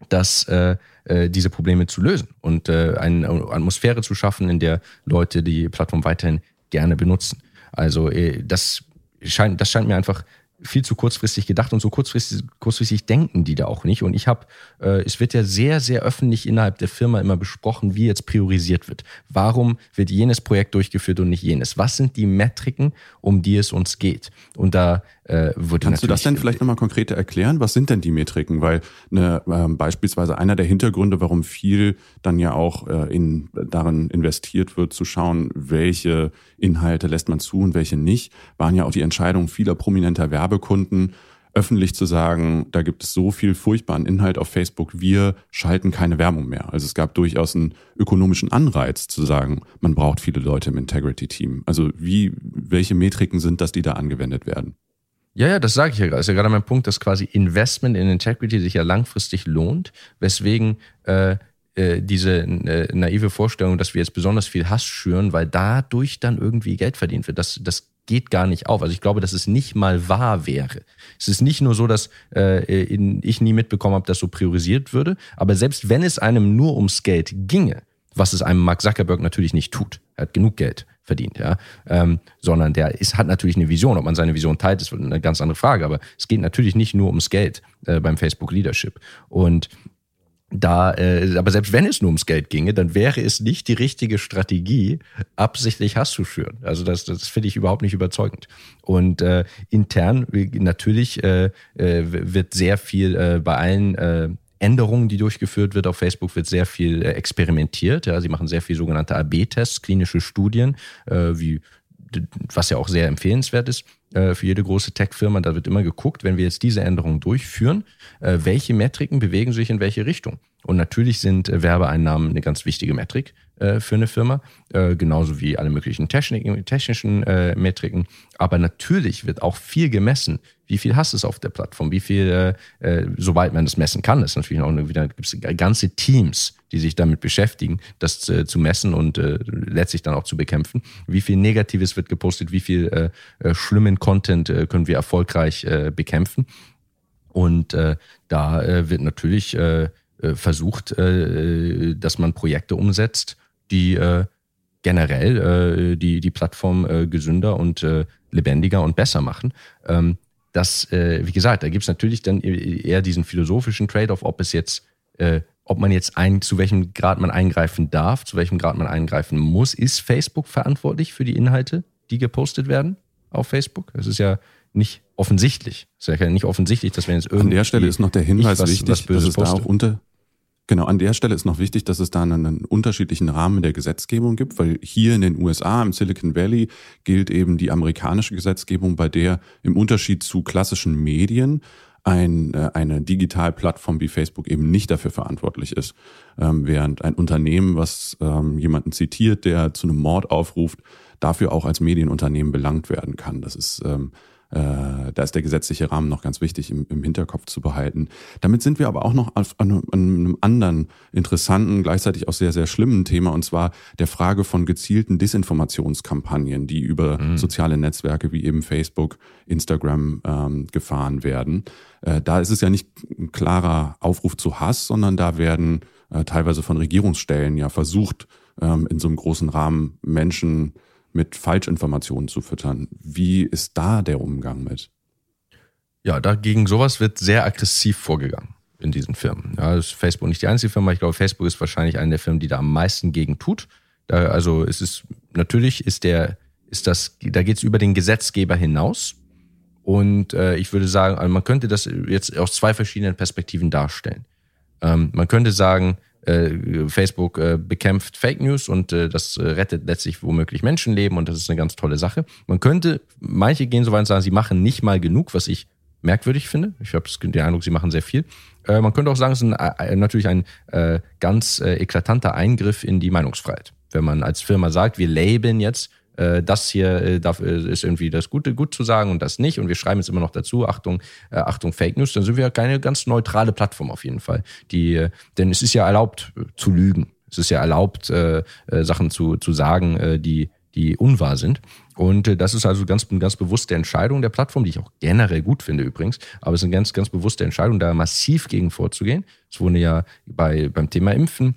das, äh, äh, diese Probleme zu lösen und äh, eine Atmosphäre zu schaffen, in der Leute die Plattform weiterhin gerne benutzen. Also äh, das scheint, das scheint mir einfach viel zu kurzfristig gedacht und so kurzfristig, kurzfristig denken die da auch nicht. Und ich habe, äh, es wird ja sehr, sehr öffentlich innerhalb der Firma immer besprochen, wie jetzt priorisiert wird. Warum wird jenes Projekt durchgeführt und nicht jenes? Was sind die Metriken, um die es uns geht? Und da äh, wurde Kannst du das denn vielleicht nochmal konkreter erklären? Was sind denn die Metriken? Weil eine, äh, beispielsweise einer der Hintergründe, warum viel dann ja auch äh, in, darin investiert wird, zu schauen, welche Inhalte lässt man zu und welche nicht, waren ja auch die Entscheidungen vieler prominenter Werbekunden, öffentlich zu sagen, da gibt es so viel furchtbaren Inhalt auf Facebook, wir schalten keine Werbung mehr. Also es gab durchaus einen ökonomischen Anreiz zu sagen, man braucht viele Leute im Integrity-Team. Also wie, welche Metriken sind das, die da angewendet werden? Ja, ja, das sage ich ja gerade. Ist ja gerade mein Punkt, dass quasi Investment in Integrity sich ja langfristig lohnt, weswegen äh, äh, diese äh, naive Vorstellung, dass wir jetzt besonders viel Hass schüren, weil dadurch dann irgendwie Geld verdient wird. Das, das geht gar nicht auf. Also ich glaube, dass es nicht mal wahr wäre. Es ist nicht nur so, dass äh, in, ich nie mitbekommen habe, dass so priorisiert würde, aber selbst wenn es einem nur ums Geld ginge, was es einem Mark Zuckerberg natürlich nicht tut, er hat genug Geld verdient, ja, ähm, sondern der ist, hat natürlich eine Vision. Ob man seine Vision teilt, ist eine ganz andere Frage. Aber es geht natürlich nicht nur ums Geld äh, beim Facebook Leadership. Und da, äh, aber selbst wenn es nur ums Geld ginge, dann wäre es nicht die richtige Strategie, absichtlich Hass zu schüren. Also das, das finde ich überhaupt nicht überzeugend. Und äh, intern natürlich äh, äh, wird sehr viel äh, bei allen äh, Änderungen, die durchgeführt wird auf Facebook, wird sehr viel äh, experimentiert. Ja, sie machen sehr viel sogenannte AB-Tests, klinische Studien, äh, wie was ja auch sehr empfehlenswert ist für jede große Tech-Firma. Da wird immer geguckt, wenn wir jetzt diese Änderungen durchführen, äh, welche Metriken bewegen sich in welche Richtung. Und natürlich sind äh, Werbeeinnahmen eine ganz wichtige Metrik für eine Firma, genauso wie alle möglichen technischen Metriken. Aber natürlich wird auch viel gemessen, wie viel hast es auf der Plattform, wie viel, sobald man das messen kann, ist natürlich auch wieder gibt es ganze Teams, die sich damit beschäftigen, das äh, zu messen und äh, letztlich dann auch zu bekämpfen. Wie viel Negatives wird gepostet, wie viel äh, äh schlimmen Content äh, können wir erfolgreich äh, bekämpfen. Und äh, da wird natürlich versucht, dass man Projekte umsetzt, die generell die, die Plattform gesünder und lebendiger und besser machen. Ähm, das, wie gesagt, da gibt es natürlich dann eher diesen philosophischen Trade-off, ob es jetzt ob man jetzt ein, zu welchem Grad man eingreifen darf, zu welchem Grad man eingreifen muss. Ist Facebook verantwortlich für die Inhalte, die gepostet werden auf Facebook? Das ist ja nicht offensichtlich. Es ist ja nicht offensichtlich, dass wenn jetzt irgendwie. An der Stelle ist noch der Hinweis was, wichtig, was dass es poste. da auch unter, Genau, an der Stelle ist noch wichtig, dass es da einen unterschiedlichen Rahmen der Gesetzgebung gibt, weil hier in den USA, im Silicon Valley, gilt eben die amerikanische Gesetzgebung, bei der im Unterschied zu klassischen Medien ein, äh, eine Digitalplattform wie Facebook eben nicht dafür verantwortlich ist. Ähm, während ein Unternehmen, was ähm, jemanden zitiert, der zu einem Mord aufruft, dafür auch als Medienunternehmen belangt werden kann. Das ist ähm, äh, da ist der gesetzliche Rahmen noch ganz wichtig im, im Hinterkopf zu behalten. Damit sind wir aber auch noch auf, an, an einem anderen interessanten, gleichzeitig auch sehr, sehr schlimmen Thema, und zwar der Frage von gezielten Desinformationskampagnen, die über mhm. soziale Netzwerke wie eben Facebook, Instagram ähm, gefahren werden. Äh, da ist es ja nicht ein klarer Aufruf zu Hass, sondern da werden äh, teilweise von Regierungsstellen ja versucht, ähm, in so einem großen Rahmen Menschen mit Falschinformationen zu füttern. Wie ist da der Umgang mit? Ja, dagegen sowas wird sehr aggressiv vorgegangen in diesen Firmen. Ja, ist Facebook nicht die einzige Firma. Ich glaube, Facebook ist wahrscheinlich eine der Firmen, die da am meisten gegen tut. Da, also es ist natürlich ist der ist das da geht es über den Gesetzgeber hinaus. Und äh, ich würde sagen, also man könnte das jetzt aus zwei verschiedenen Perspektiven darstellen. Ähm, man könnte sagen, Facebook äh, bekämpft Fake News und äh, das rettet letztlich womöglich Menschenleben und das ist eine ganz tolle Sache. Man könnte, manche gehen so weit und sagen, sie machen nicht mal genug, was ich merkwürdig finde. Ich habe den Eindruck, sie machen sehr viel. Äh, man könnte auch sagen, es ist ein, natürlich ein äh, ganz äh, eklatanter Eingriff in die Meinungsfreiheit. Wenn man als Firma sagt, wir labeln jetzt äh, das hier äh, darf, äh, ist irgendwie das Gute gut zu sagen und das nicht und wir schreiben jetzt immer noch dazu, Achtung, äh, Achtung Fake News, dann sind wir ja keine ganz neutrale Plattform auf jeden Fall. Die, äh, denn es ist ja erlaubt äh, zu lügen. Es ist ja erlaubt, Sachen zu, zu sagen, die, die unwahr sind. Und das ist also ganz, ganz bewusste Entscheidung der Plattform, die ich auch generell gut finde übrigens. Aber es ist eine ganz, ganz bewusste Entscheidung, da massiv gegen vorzugehen. Es wurde ja bei, beim Thema Impfen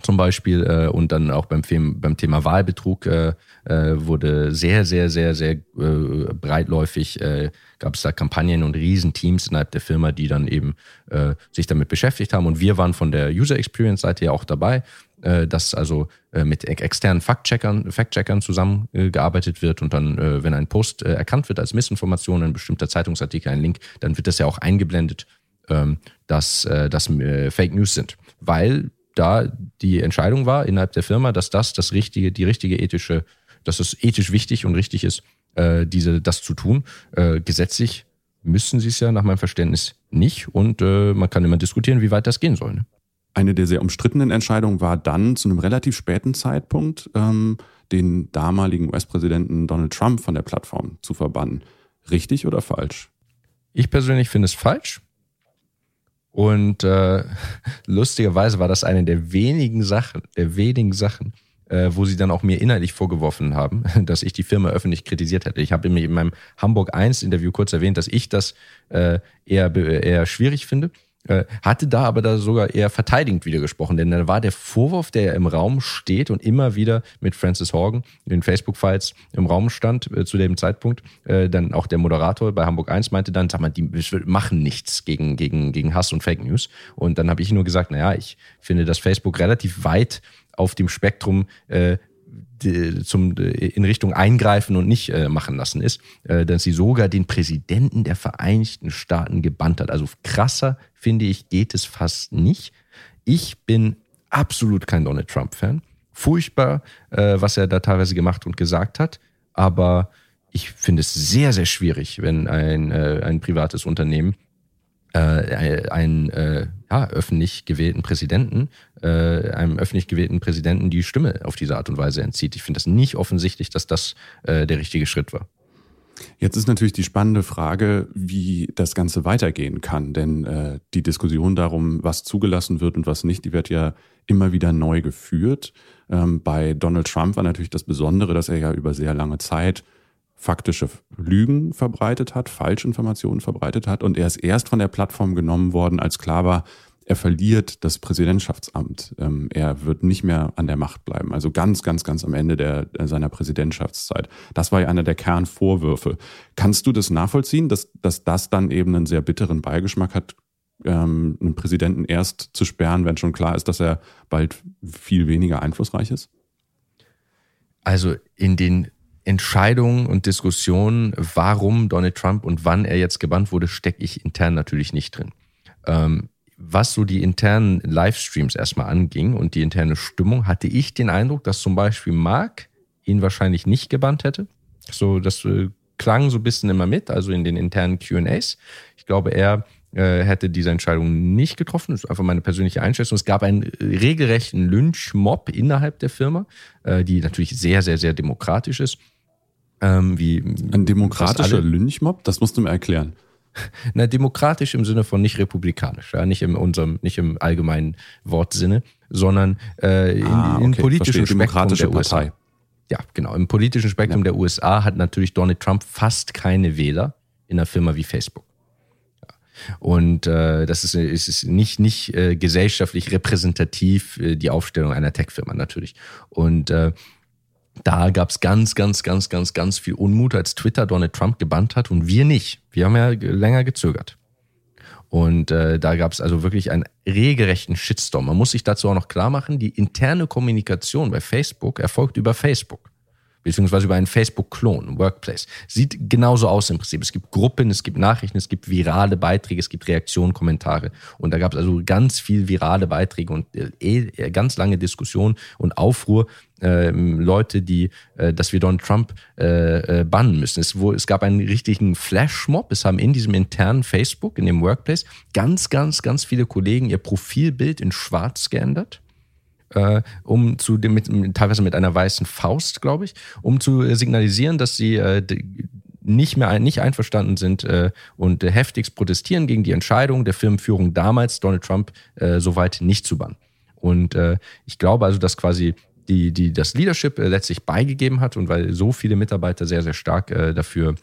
zum Beispiel äh, und dann auch beim, beim Thema Wahlbetrug äh, äh, wurde sehr, sehr, sehr, sehr äh, breitläufig, äh, gab es da Kampagnen und Riesenteams innerhalb der Firma, die dann eben äh, sich damit beschäftigt haben. Und wir waren von der User Experience Seite ja auch dabei, äh, dass also äh, mit externen Fact-Checkern Fact -Checkern zusammengearbeitet äh, wird und dann, äh, wenn ein Post äh, erkannt wird als Missinformation, ein bestimmter Zeitungsartikel, ein Link, dann wird das ja auch eingeblendet, ähm, dass äh, das äh, Fake News sind. Weil da die Entscheidung war innerhalb der Firma, dass das das richtige, die richtige ethische, dass es ethisch wichtig und richtig ist, äh, diese, das zu tun. Äh, gesetzlich müssen sie es ja nach meinem Verständnis nicht und äh, man kann immer diskutieren, wie weit das gehen soll. Ne? Eine der sehr umstrittenen Entscheidungen war dann zu einem relativ späten Zeitpunkt, ähm, den damaligen US-Präsidenten Donald Trump von der Plattform zu verbannen. Richtig oder falsch? Ich persönlich finde es falsch. Und äh, lustigerweise war das eine der wenigen Sachen, der wenigen Sachen, äh, wo sie dann auch mir inhaltlich vorgeworfen haben, dass ich die Firma öffentlich kritisiert hätte. Ich habe in meinem Hamburg 1 Interview kurz erwähnt, dass ich das äh, eher, eher schwierig finde. Äh, hatte da aber da sogar eher verteidigend wieder gesprochen, denn da war der Vorwurf, der im Raum steht und immer wieder mit Francis Horgan in den Facebook-Files im Raum stand äh, zu dem Zeitpunkt, äh, dann auch der Moderator bei Hamburg 1 meinte dann, sag mal, die machen nichts gegen, gegen, gegen Hass und Fake News. Und dann habe ich nur gesagt, naja, ich finde, dass Facebook relativ weit auf dem Spektrum äh, zum, in Richtung eingreifen und nicht äh, machen lassen ist, äh, dass sie sogar den Präsidenten der Vereinigten Staaten gebannt hat. Also krasser, finde ich, geht es fast nicht. Ich bin absolut kein Donald Trump-Fan. Furchtbar, äh, was er da teilweise gemacht und gesagt hat. Aber ich finde es sehr, sehr schwierig, wenn ein, äh, ein privates Unternehmen äh, einen äh, ja, öffentlich gewählten Präsidenten, äh, einem öffentlich gewählten Präsidenten die Stimme auf diese Art und Weise entzieht. Ich finde das nicht offensichtlich, dass das äh, der richtige Schritt war. Jetzt ist natürlich die spannende Frage, wie das Ganze weitergehen kann. Denn äh, die Diskussion darum, was zugelassen wird und was nicht, die wird ja immer wieder neu geführt. Ähm, bei Donald Trump war natürlich das Besondere, dass er ja über sehr lange Zeit faktische Lügen verbreitet hat, Falschinformationen verbreitet hat und er ist erst von der Plattform genommen worden, als klar war, er verliert das Präsidentschaftsamt. Ähm, er wird nicht mehr an der Macht bleiben. Also ganz, ganz, ganz am Ende der, seiner Präsidentschaftszeit. Das war ja einer der Kernvorwürfe. Kannst du das nachvollziehen, dass, dass das dann eben einen sehr bitteren Beigeschmack hat, ähm, einen Präsidenten erst zu sperren, wenn schon klar ist, dass er bald viel weniger einflussreich ist? Also in den Entscheidungen und Diskussionen, warum Donald Trump und wann er jetzt gebannt wurde, stecke ich intern natürlich nicht drin. Ähm, was so die internen Livestreams erstmal anging und die interne Stimmung, hatte ich den Eindruck, dass zum Beispiel Mark ihn wahrscheinlich nicht gebannt hätte. So, das äh, klang so ein bisschen immer mit, also in den internen QAs. Ich glaube, er äh, hätte diese Entscheidung nicht getroffen. Das ist einfach meine persönliche Einschätzung. Es gab einen regelrechten Lynchmob innerhalb der Firma, äh, die natürlich sehr, sehr, sehr demokratisch ist. Ähm, wie Ein demokratischer Lynchmob? Das musst du mir erklären. Na, demokratisch im Sinne von nicht republikanisch, ja, nicht in unserem, nicht im allgemeinen Wortsinne, sondern äh, in, ah, okay. in politischen Spektrum der Partei. USA. Ja, genau. Im politischen Spektrum ja. der USA hat natürlich Donald Trump fast keine Wähler in einer Firma wie Facebook. Und äh, das ist, ist, ist nicht, nicht äh, gesellschaftlich repräsentativ, äh, die Aufstellung einer Tech-Firma natürlich. Und äh, da gab es ganz, ganz, ganz, ganz, ganz viel Unmut, als Twitter Donald Trump gebannt hat und wir nicht. Wir haben ja länger gezögert. Und äh, da gab es also wirklich einen regelrechten Shitstorm. Man muss sich dazu auch noch klar machen, die interne Kommunikation bei Facebook erfolgt über Facebook. Beziehungsweise über einen Facebook-Klon, Workplace. Sieht genauso aus im Prinzip. Es gibt Gruppen, es gibt Nachrichten, es gibt virale Beiträge, es gibt Reaktionen, Kommentare. Und da gab es also ganz viel virale Beiträge und äh, eh, ganz lange Diskussionen und Aufruhr. Äh, Leute, die, äh, dass wir Donald Trump äh, äh, bannen müssen. Es, wo, es gab einen richtigen Flashmob. Es haben in diesem internen Facebook, in dem Workplace, ganz, ganz, ganz viele Kollegen ihr Profilbild in Schwarz geändert äh, um zu dem, mit, teilweise mit einer weißen Faust, glaube ich, um zu signalisieren, dass sie äh, nicht mehr ein, nicht einverstanden sind äh, und heftigst protestieren gegen die Entscheidung der Firmenführung damals, Donald Trump äh, so nicht zu bannen. Und äh, ich glaube also, dass quasi die, die das Leadership äh, letztlich beigegeben hat und weil so viele Mitarbeiter sehr, sehr stark äh, dafür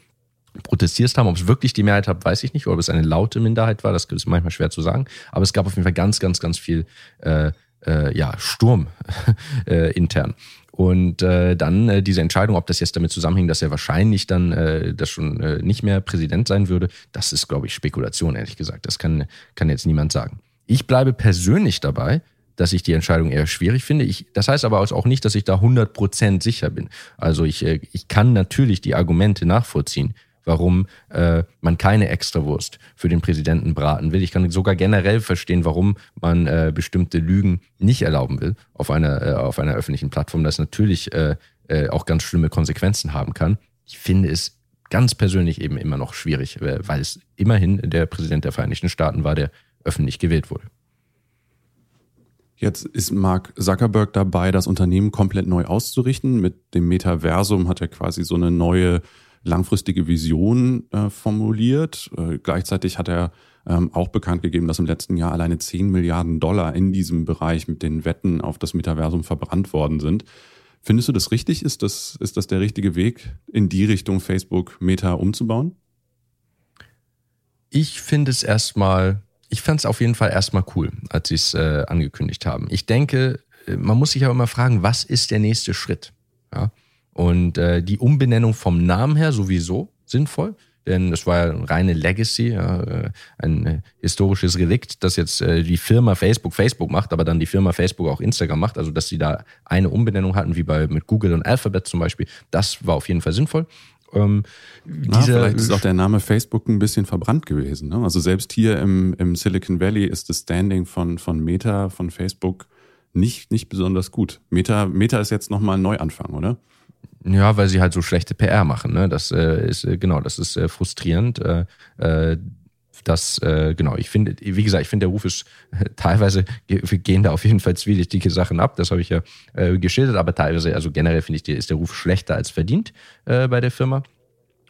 protestiert haben. Ob es wirklich die Mehrheit hat, weiß ich nicht. Oder ob es eine laute Minderheit war, das ist manchmal schwer zu sagen. Aber es gab auf jeden Fall ganz, ganz, ganz viel äh, äh, ja, Sturm äh, intern. Und äh, dann äh, diese Entscheidung, ob das jetzt damit zusammenhängt, dass er wahrscheinlich dann äh, das schon äh, nicht mehr Präsident sein würde, das ist, glaube ich, Spekulation, ehrlich gesagt. Das kann, kann jetzt niemand sagen. Ich bleibe persönlich dabei, dass ich die Entscheidung eher schwierig finde. Ich, das heißt aber auch nicht, dass ich da 100% sicher bin. Also ich, äh, ich kann natürlich die Argumente nachvollziehen, warum äh, man keine Extrawurst für den Präsidenten braten will. Ich kann sogar generell verstehen, warum man äh, bestimmte Lügen nicht erlauben will auf einer, äh, auf einer öffentlichen Plattform, das natürlich äh, äh, auch ganz schlimme Konsequenzen haben kann. Ich finde es ganz persönlich eben immer noch schwierig, äh, weil es immerhin der Präsident der Vereinigten Staaten war, der öffentlich gewählt wurde. Jetzt ist Mark Zuckerberg dabei, das Unternehmen komplett neu auszurichten. Mit dem Metaversum hat er quasi so eine neue langfristige Vision äh, formuliert. Äh, gleichzeitig hat er ähm, auch bekannt gegeben, dass im letzten Jahr alleine 10 Milliarden Dollar in diesem Bereich mit den Wetten auf das Metaversum verbrannt worden sind. Findest du das richtig? Ist das, ist das der richtige Weg, in die Richtung Facebook Meta umzubauen? Ich finde es erstmal, ich fand es auf jeden Fall erstmal cool, als sie es äh, angekündigt haben. Ich denke, äh, man muss sich aber immer fragen, was ist der nächste Schritt? Ja? Und äh, die Umbenennung vom Namen her sowieso sinnvoll, denn es war ja eine reine Legacy, ja, äh, ein äh, historisches Relikt, dass jetzt äh, die Firma Facebook Facebook macht, aber dann die Firma Facebook auch Instagram macht, also dass sie da eine Umbenennung hatten, wie bei mit Google und Alphabet zum Beispiel, das war auf jeden Fall sinnvoll. Ähm, Na, vielleicht ist auch der Name Facebook ein bisschen verbrannt gewesen. Ne? Also selbst hier im, im Silicon Valley ist das Standing von, von Meta, von Facebook nicht, nicht besonders gut. Meta, Meta ist jetzt nochmal ein Neuanfang, oder? Ja, weil sie halt so schlechte PR machen. Ne? Das äh, ist äh, genau, das ist äh, frustrierend. Äh, äh, das genau, ich finde, wie gesagt, ich finde der Ruf ist teilweise gehen da auf jeden Fall zwielichtige Sachen ab. Das habe ich ja geschildert, aber teilweise, also generell finde ich, ist der Ruf schlechter als verdient bei der Firma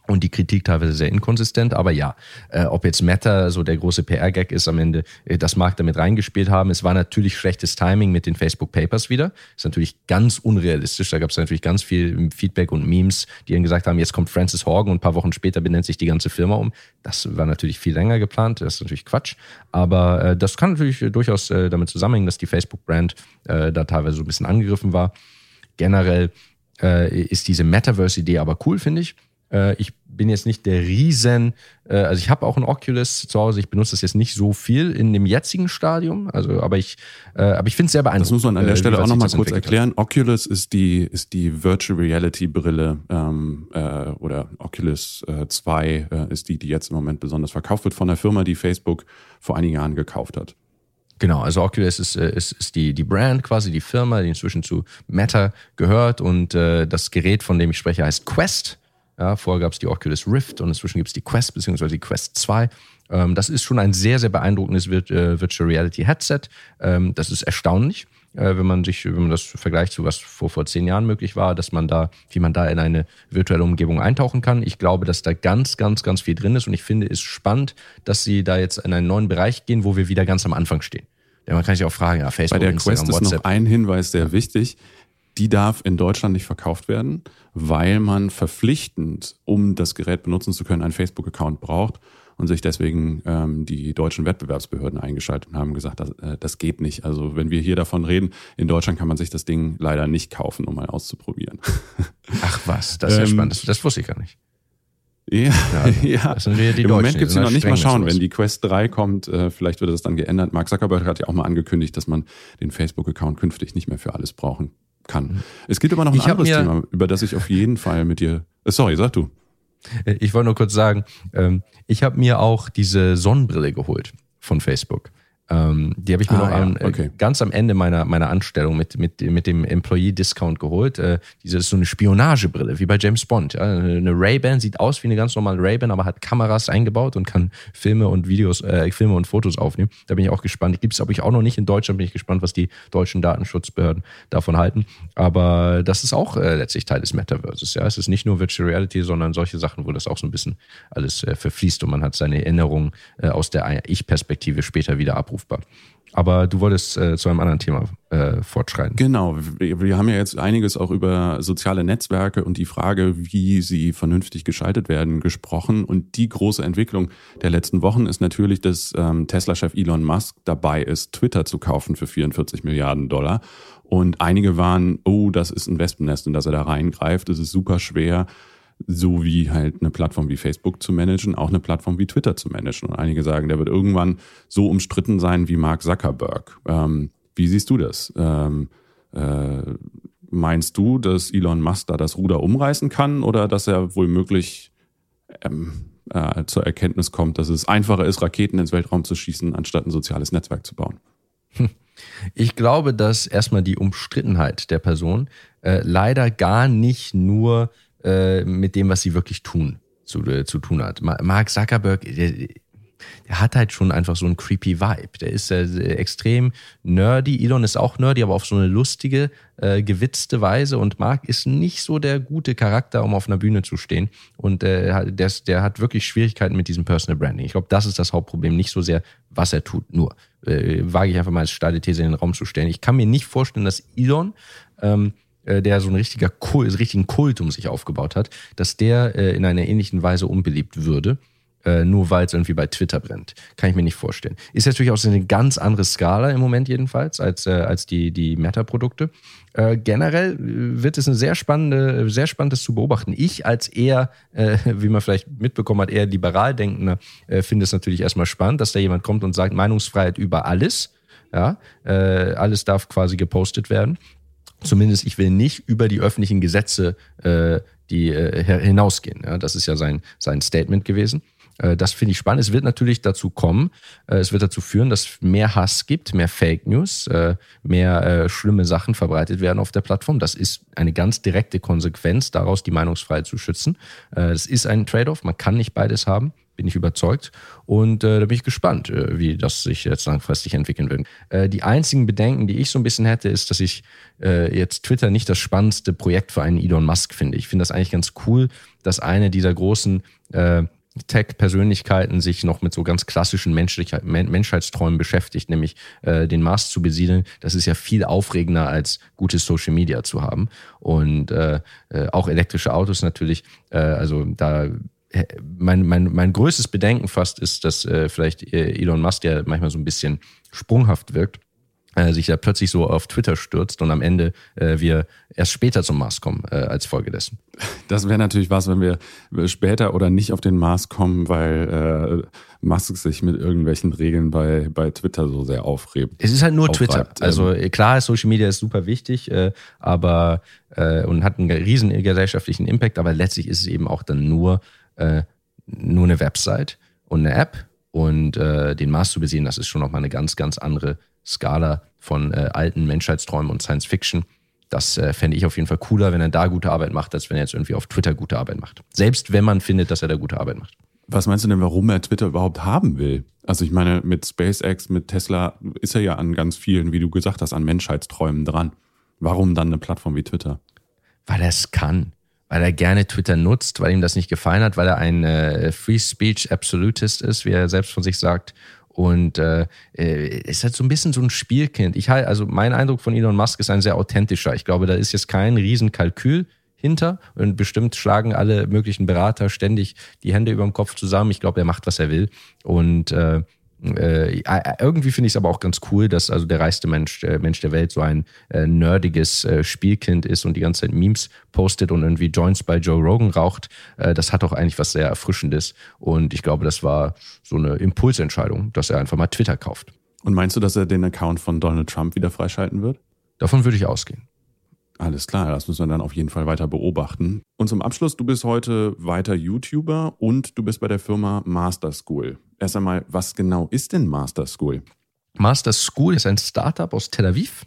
und die Kritik teilweise sehr inkonsistent. Aber ja, äh, ob jetzt Meta so der große PR-Gag ist am Ende, äh, das mag damit reingespielt haben. Es war natürlich schlechtes Timing mit den Facebook Papers wieder. Ist natürlich ganz unrealistisch. Da gab es natürlich ganz viel Feedback und Memes, die dann gesagt haben, jetzt kommt Francis Horgan und ein paar Wochen später benennt sich die ganze Firma um. Das war natürlich viel länger geplant. Das ist natürlich Quatsch. Aber äh, das kann natürlich durchaus äh, damit zusammenhängen, dass die Facebook-Brand äh, da teilweise so ein bisschen angegriffen war. Generell äh, ist diese Metaverse-Idee aber cool, finde ich. Äh, ich bin jetzt nicht der Riesen, äh, also ich habe auch ein Oculus zu Hause, ich benutze das jetzt nicht so viel in dem jetzigen Stadium, also aber ich, äh, aber ich finde es sehr beeindruckend. Das muss man an der äh, Stelle auch nochmal kurz erklären. Hat. Oculus ist die, ist die Virtual Reality Brille ähm, äh, oder Oculus äh, 2 äh, ist die, die jetzt im Moment besonders verkauft wird von der Firma, die Facebook vor einigen Jahren gekauft hat. Genau, also Oculus ist, äh, ist, ist die, die Brand quasi, die Firma, die inzwischen zu Meta gehört und äh, das Gerät, von dem ich spreche, heißt Quest. Ja, vorher gab es die Oculus Rift und inzwischen gibt es die Quest bzw. die Quest 2. Ähm, das ist schon ein sehr, sehr beeindruckendes äh, Virtual Reality Headset. Ähm, das ist erstaunlich, äh, wenn man sich, wenn man das vergleicht zu was vor, vor zehn Jahren möglich war, dass man da, wie man da in eine virtuelle Umgebung eintauchen kann. Ich glaube, dass da ganz, ganz, ganz viel drin ist und ich finde es spannend, dass sie da jetzt in einen neuen Bereich gehen, wo wir wieder ganz am Anfang stehen. Ja, man kann sich auch fragen, ja, Facebook, Bei der Instagram, Quest ist WhatsApp. noch ein Hinweis sehr wichtig die darf in Deutschland nicht verkauft werden, weil man verpflichtend, um das Gerät benutzen zu können, einen Facebook-Account braucht und sich deswegen ähm, die deutschen Wettbewerbsbehörden eingeschaltet und haben gesagt, das, äh, das geht nicht. Also wenn wir hier davon reden, in Deutschland kann man sich das Ding leider nicht kaufen, um mal auszuprobieren. Ach was, das ist ja ähm, spannend. Das, wusste ich gar nicht. Ja, ja. Das sind wir die Im Moment gibt es noch nicht mal schauen. Wenn die Quest 3 kommt, äh, vielleicht wird das dann geändert. Mark Zuckerberg hat ja auch mal angekündigt, dass man den Facebook-Account künftig nicht mehr für alles brauchen. Es gibt aber noch ein Ich anderes Thema, über das ich auf jeden Fall mit dir. Äh, Sorry, sag du. Äh, Ich wollte nur kurz sagen, ähm, ich habe mir auch diese Sonnenbrille geholt von Facebook. Ähm, die habe ich mir Ah, noch ja, am, äh, okay. ganz am Ende meiner, meiner Anstellung mit, mit, mit dem Employee-Discount geholt. Äh, diese ist so eine Spionagebrille, wie bei James Bond. Ja? Eine Ray-Ban sieht aus wie eine ganz normale Ray-Ban, aber hat Kameras eingebaut und kann Filme und Videos, äh, Filme und Fotos aufnehmen. Da bin ich auch gespannt. Gibt es aber ich auch noch nicht in Deutschland. Bin ich gespannt, was die deutschen Datenschutzbehörden davon halten. Aber das ist auch äh, letztlich Teil des Metaverses. Ja, es ist nicht nur Virtual Reality, sondern solche Sachen, wo das auch so ein bisschen alles äh, verfließt und man hat seine Erinnerungen äh, aus der Ich-Perspektive später wieder abrufbar. Aber du wolltest äh, zu einem anderen Thema äh, fortschreiten. Genau, wir, wir haben ja jetzt einiges auch über soziale Netzwerke und die Frage, wie sie vernünftig geschaltet werden, gesprochen. Und die große Entwicklung der letzten Wochen ist natürlich, dass ähm, Tesla-Chef Elon Musk dabei ist, Twitter zu kaufen für 44 Milliarden Dollar. Und einige waren, oh, das ist ein Wespennest, in das er da reingreift. Es ist super schwer, so wie halt eine Plattform wie Facebook zu managen, auch eine Plattform wie Twitter zu managen. Und einige sagen, der wird irgendwann so umstritten sein wie Mark Zuckerberg. Ähm, wie siehst du das? Ähm, äh, meinst du, dass Elon Musk da das Ruder umreißen kann oder dass er wohl möglich ähm, äh, zur Erkenntnis kommt, dass es einfacher ist, Raketen ins Weltraum zu schießen, anstatt ein soziales Netzwerk zu bauen? Ich glaube, dass erstmal die Umstrittenheit der Person äh, leider gar nicht nur äh, mit dem, was sie wirklich tun, zu, äh, zu tun hat. Ma- Mark Zuckerberg, der, der hat halt schon einfach so einen creepy Vibe. Der ist äh, extrem nerdy. Elon ist auch nerdy, aber auf so eine lustige, äh, gewitzte Weise. Und Mark ist nicht so der gute Charakter, um auf einer Bühne zu stehen. Und äh, der, der hat wirklich Schwierigkeiten mit diesem Personal Branding. Ich glaube, das ist das Hauptproblem. Nicht so sehr, was er tut. Nur äh, wage ich einfach mal als steile These in den Raum zu stellen. Ich kann mir nicht vorstellen, dass Elon ähm, äh, der so einen richtiger Kult, richtigen Kult um sich aufgebaut hat, dass der äh, in einer ähnlichen Weise unbeliebt würde, äh, nur weil es irgendwie bei Twitter brennt. Kann ich mir nicht vorstellen. Ist natürlich auch so eine ganz andere Skala im Moment jedenfalls als, äh, als die, die Meta-Produkte. Äh, generell äh, wird es eine sehr spannende, sehr spannendes zu beobachten. Ich als eher, wie man vielleicht mitbekommen hat, eher liberal denkender, finde es natürlich erstmal spannend, dass da jemand kommt und sagt, Meinungsfreiheit über alles. Ja, alles darf quasi gepostet werden. Zumindest ich will nicht über die öffentlichen Gesetze äh, die äh, hinausgehen. Ja, das ist ja sein, sein Statement gewesen. Äh, das finde ich spannend. Es wird natürlich dazu kommen, äh, es wird dazu führen, dass mehr Hass gibt, mehr Fake News, äh, mehr äh, schlimme Sachen verbreitet werden auf der Plattform. Das ist eine ganz direkte Konsequenz daraus, die Meinungsfreiheit zu schützen. Äh, das ist ein Trade-off. Man kann nicht beides haben bin ich überzeugt. Und äh, da bin ich gespannt, äh, wie das sich jetzt langfristig entwickeln wird. Äh, die einzigen Bedenken, die ich so ein bisschen hätte, ist, dass ich äh, jetzt Twitter nicht das spannendste Projekt für einen Elon Musk finde. Ich finde das eigentlich ganz cool, dass eine dieser großen äh, Tech-Persönlichkeiten sich noch mit so ganz klassischen Menschlichkeit, Men Menschheitsträumen beschäftigt, nämlich äh, den Mars zu besiedeln. Das ist ja viel aufregender als gutes Social Media zu haben. Und äh, äh, auch elektrische Autos natürlich. Äh, also da mein, mein, mein größtes Bedenken fast ist, dass äh, vielleicht äh, Elon Musk, der manchmal so ein bisschen sprunghaft wirkt, äh, sich da plötzlich so auf Twitter stürzt und am Ende äh, wir erst später zum Mars kommen äh, als Folge dessen. Das wäre natürlich was, wenn wir später oder nicht auf den Mars kommen, weil äh, Musk sich mit irgendwelchen Regeln bei, bei Twitter so sehr aufrebt. Es ist halt nur Aufreibt, Twitter. ähm. Also äh, klar, Social Media ist super wichtig, äh, aber äh, und hat einen riesen gesellschaftlichen Impact, aber letztlich ist es eben auch dann nur, äh, nur eine Website und eine App. Und äh, den Mars zu besehen, das ist schon nochmal eine ganz, ganz andere Skala von äh, alten Menschheitsträumen und Science Fiction. Das äh, fände ich auf jeden Fall cooler, wenn er da gute Arbeit macht, als wenn er jetzt irgendwie auf Twitter gute Arbeit macht. Selbst wenn man findet, dass er da gute Arbeit macht. Was meinst du denn, warum er Twitter überhaupt haben will? Also ich meine, mit SpaceX, mit Tesla ist er ja an ganz vielen, wie du gesagt hast, an Menschheitsträumen dran. Warum dann eine Plattform wie Twitter? Weil er es kann. Weil er gerne Twitter nutzt, weil ihm das nicht gefallen hat, weil er ein äh, Free Speech Absolutist ist, wie er selbst von sich sagt. Und äh, äh, ist halt so ein bisschen so ein Spielkind. Ich halt, also mein Eindruck von Elon Musk ist ein sehr authentischer. Ich glaube, da ist jetzt kein Riesenkalkül hinter und bestimmt schlagen alle möglichen Berater ständig die Hände über dem Kopf zusammen. Ich glaube, er macht, was er will. Und äh, äh, irgendwie finde ich es aber auch ganz cool, dass also der reichste Mensch, äh, Mensch der Welt so ein äh, nerdiges äh, Spielkind ist und die ganze Zeit Memes postet und irgendwie Joints bei Joe Rogan raucht. Äh, das hat auch eigentlich was sehr Erfrischendes. Und ich glaube, das war so eine Impulsentscheidung, dass er einfach mal Twitter kauft. Und meinst du, dass er den Account von Donald Trump wieder freischalten wird? Davon würde ich ausgehen. Alles klar, das müssen wir dann auf jeden Fall weiter beobachten. Und zum Abschluss, du bist heute weiter YouTuber und du bist bei der Firma Master School. Erst einmal, was genau ist denn Master School? Master School ist ein Startup aus Tel Aviv.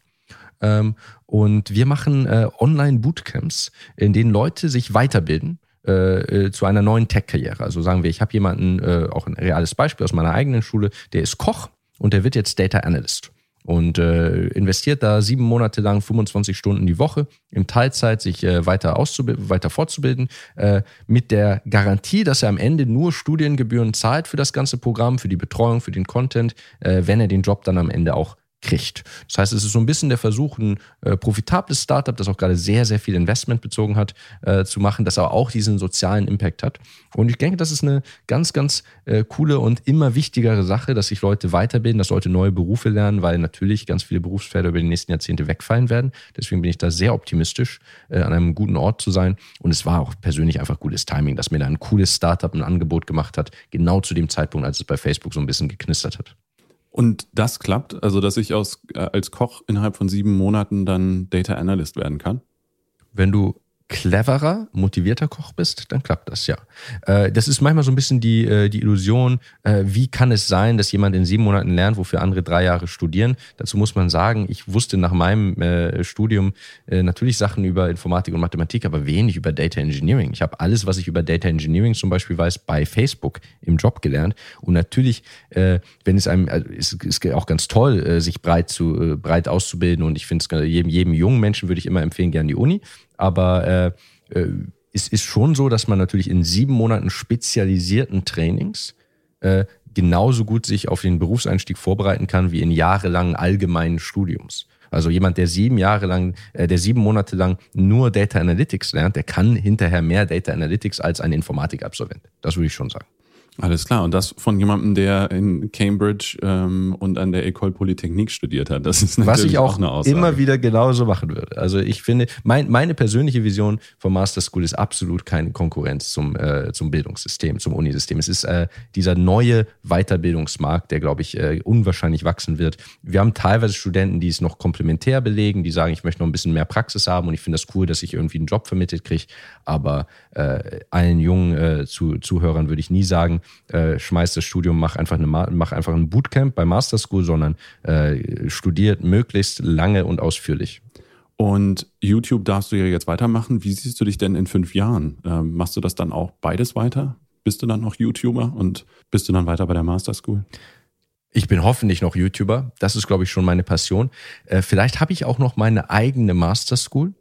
Ähm, und wir machen äh, Online-Bootcamps, in denen Leute sich weiterbilden äh, äh, zu einer neuen Tech-Karriere. Also sagen wir, ich habe jemanden, äh, auch ein reales Beispiel aus meiner eigenen Schule, der ist Koch und der wird jetzt Data Analyst und äh, investiert da sieben Monate lang 25 Stunden die Woche in Teilzeit, sich äh, weiter, auszubilden, weiter fortzubilden, äh, mit der Garantie, dass er am Ende nur Studiengebühren zahlt für das ganze Programm, für die Betreuung, für den Content, äh, wenn er den Job dann am Ende auch kriegt. Das heißt, es ist so ein bisschen der Versuch, ein äh, profitables Startup, das auch gerade sehr, sehr viel Investment bezogen hat, äh, zu machen, das aber auch diesen sozialen Impact hat. Und ich denke, das ist eine ganz, ganz äh, coole und immer wichtigere Sache, dass sich Leute weiterbilden, dass Leute neue Berufe lernen, weil natürlich ganz viele Berufsfelder über die nächsten Jahrzehnte wegfallen werden. Deswegen bin ich da sehr optimistisch, äh, an einem guten Ort zu sein. Und es war auch persönlich einfach gutes Timing, dass mir da ein cooles Startup ein Angebot gemacht hat, genau zu dem Zeitpunkt, als es bei Facebook so ein bisschen geknistert hat. Und das klappt, also dass ich aus, äh, als Koch innerhalb von sieben Monaten dann Data Analyst werden kann? Wenn du cleverer, motivierter Koch bist, dann klappt das, ja. Äh, das ist manchmal so ein bisschen die, äh, die Illusion, äh, wie kann es sein, dass jemand in sieben Monaten lernt, wofür andere drei Jahre studieren. Dazu muss man sagen, ich wusste nach meinem Studium natürlich Sachen über Informatik und Mathematik, aber wenig über Data Engineering. Ich habe alles, was ich über Data Engineering zum Beispiel weiß, bei Facebook im Job gelernt. Und natürlich, wenn es einem, also ist, ist auch ganz toll, sich breit zu breit auszubilden. Und ich finde es jedem, jedem jungen Menschen würde ich immer empfehlen, gerne die Uni. Aber äh, äh, es ist schon so, dass man natürlich in sieben Monaten spezialisierten Trainings äh, genauso gut sich auf den Berufseinstieg vorbereiten kann wie in jahrelangen allgemeinen Studiums. Also jemand, der sieben Jahre lang, äh, der sieben Monate lang nur Data Analytics lernt, der kann hinterher mehr Data Analytics als ein Informatikabsolvent. Das würde ich schon sagen. Alles klar. Und das von jemandem, der in Cambridge ähm, und an der École Polytechnique studiert hat. Das ist natürlich Was ich auch, auch immer wieder genauso machen würde. Also ich finde, mein, meine persönliche Vision vom Master School ist absolut keine Konkurrenz zum, äh, zum Bildungssystem, zum Unisystem. Es ist äh, dieser neue Weiterbildungsmarkt, der, glaube ich, äh, unwahrscheinlich wachsen wird. Wir haben teilweise Studenten, die es noch komplementär belegen, die sagen, ich möchte noch ein bisschen mehr Praxis haben und ich finde das cool, dass ich irgendwie einen Job vermittelt kriege. Aber äh, allen jungen äh, zu, Zuhörern würde ich nie sagen, äh, schmeiß das Studium, mach einfach, eine, mach einfach ein Bootcamp bei Master School, sondern äh, studiert möglichst lange und ausführlich. Und YouTube darfst du ja jetzt weitermachen. Wie siehst du dich denn in fünf Jahren? Ähm, machst du das dann auch beides weiter? Bist du dann noch YouTuber und bist du dann weiter bei der Master School? Ich bin hoffentlich noch YouTuber. Das ist, glaube ich, schon meine Passion. Äh, vielleicht habe ich auch noch meine eigene Master School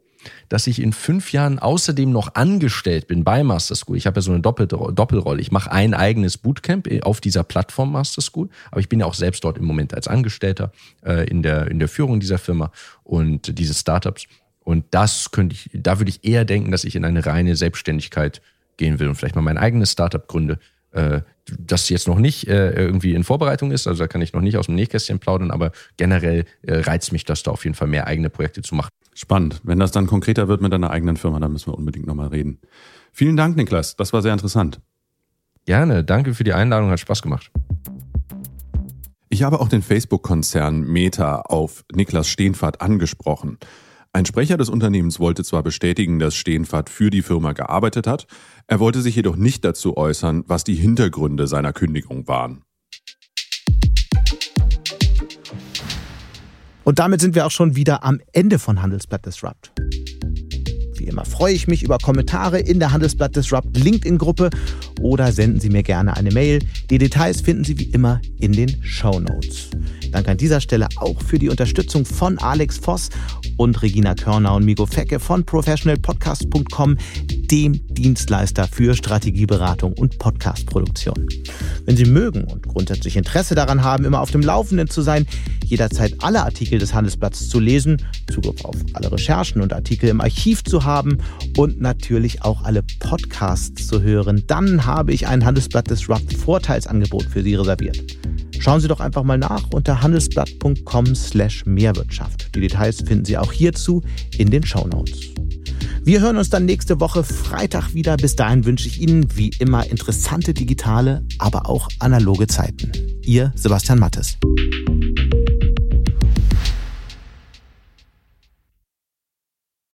dass ich in fünf Jahren außerdem noch angestellt bin bei Master School. Ich habe ja so eine Doppelrolle. Ich mache ein eigenes Bootcamp auf dieser Plattform Master School, aber ich bin ja auch selbst dort im Moment als Angestellter äh, in, der, in der Führung dieser Firma und dieses Startups. Und das könnte ich, da würde ich eher denken, dass ich in eine reine Selbstständigkeit gehen will und vielleicht mal mein eigenes Startup gründe, äh, das jetzt noch nicht äh, irgendwie in Vorbereitung ist, also da kann ich noch nicht aus dem Nähkästchen plaudern, aber generell äh, reizt mich das da auf jeden Fall mehr eigene Projekte zu machen. Spannend. Wenn das dann konkreter wird mit deiner eigenen Firma, dann müssen wir unbedingt nochmal reden. Vielen Dank, Niklas. Das war sehr interessant. Gerne. Danke für die Einladung. Hat Spaß gemacht. Ich habe auch den Facebook-Konzern Meta auf Niklas Stehnfahrt angesprochen. Ein Sprecher des Unternehmens wollte zwar bestätigen, dass Stehnfahrt für die Firma gearbeitet hat, er wollte sich jedoch nicht dazu äußern, was die Hintergründe seiner Kündigung waren. Und damit sind wir auch schon wieder am Ende von Handelsblatt Disrupt. Wie immer freue ich mich über Kommentare in der Handelsblatt Disrupt LinkedIn-Gruppe oder senden Sie mir gerne eine Mail. Die Details finden Sie wie immer in den Show Notes. Danke an dieser Stelle auch für die Unterstützung von Alex Voss und Regina Körner und Migo Fecke von professionalpodcast.com, dem Dienstleister für Strategieberatung und Podcastproduktion. Wenn Sie mögen und grundsätzlich Interesse daran haben, immer auf dem Laufenden zu sein, jederzeit alle Artikel des Handelsblatts zu lesen, Zugriff auf alle Recherchen und Artikel im Archiv zu haben und natürlich auch alle Podcasts zu hören, dann habe ich ein Handelsblatt Disrupt Vorteilsangebot für Sie reserviert. Schauen Sie doch einfach mal nach unter handelsblatt.com slash Mehrwirtschaft. Die Details finden Sie auch hierzu in den Show Notes. Wir hören uns dann nächste Woche Freitag wieder. Bis dahin wünsche ich Ihnen wie immer interessante digitale, aber auch analoge Zeiten. Ihr Sebastian Mattes.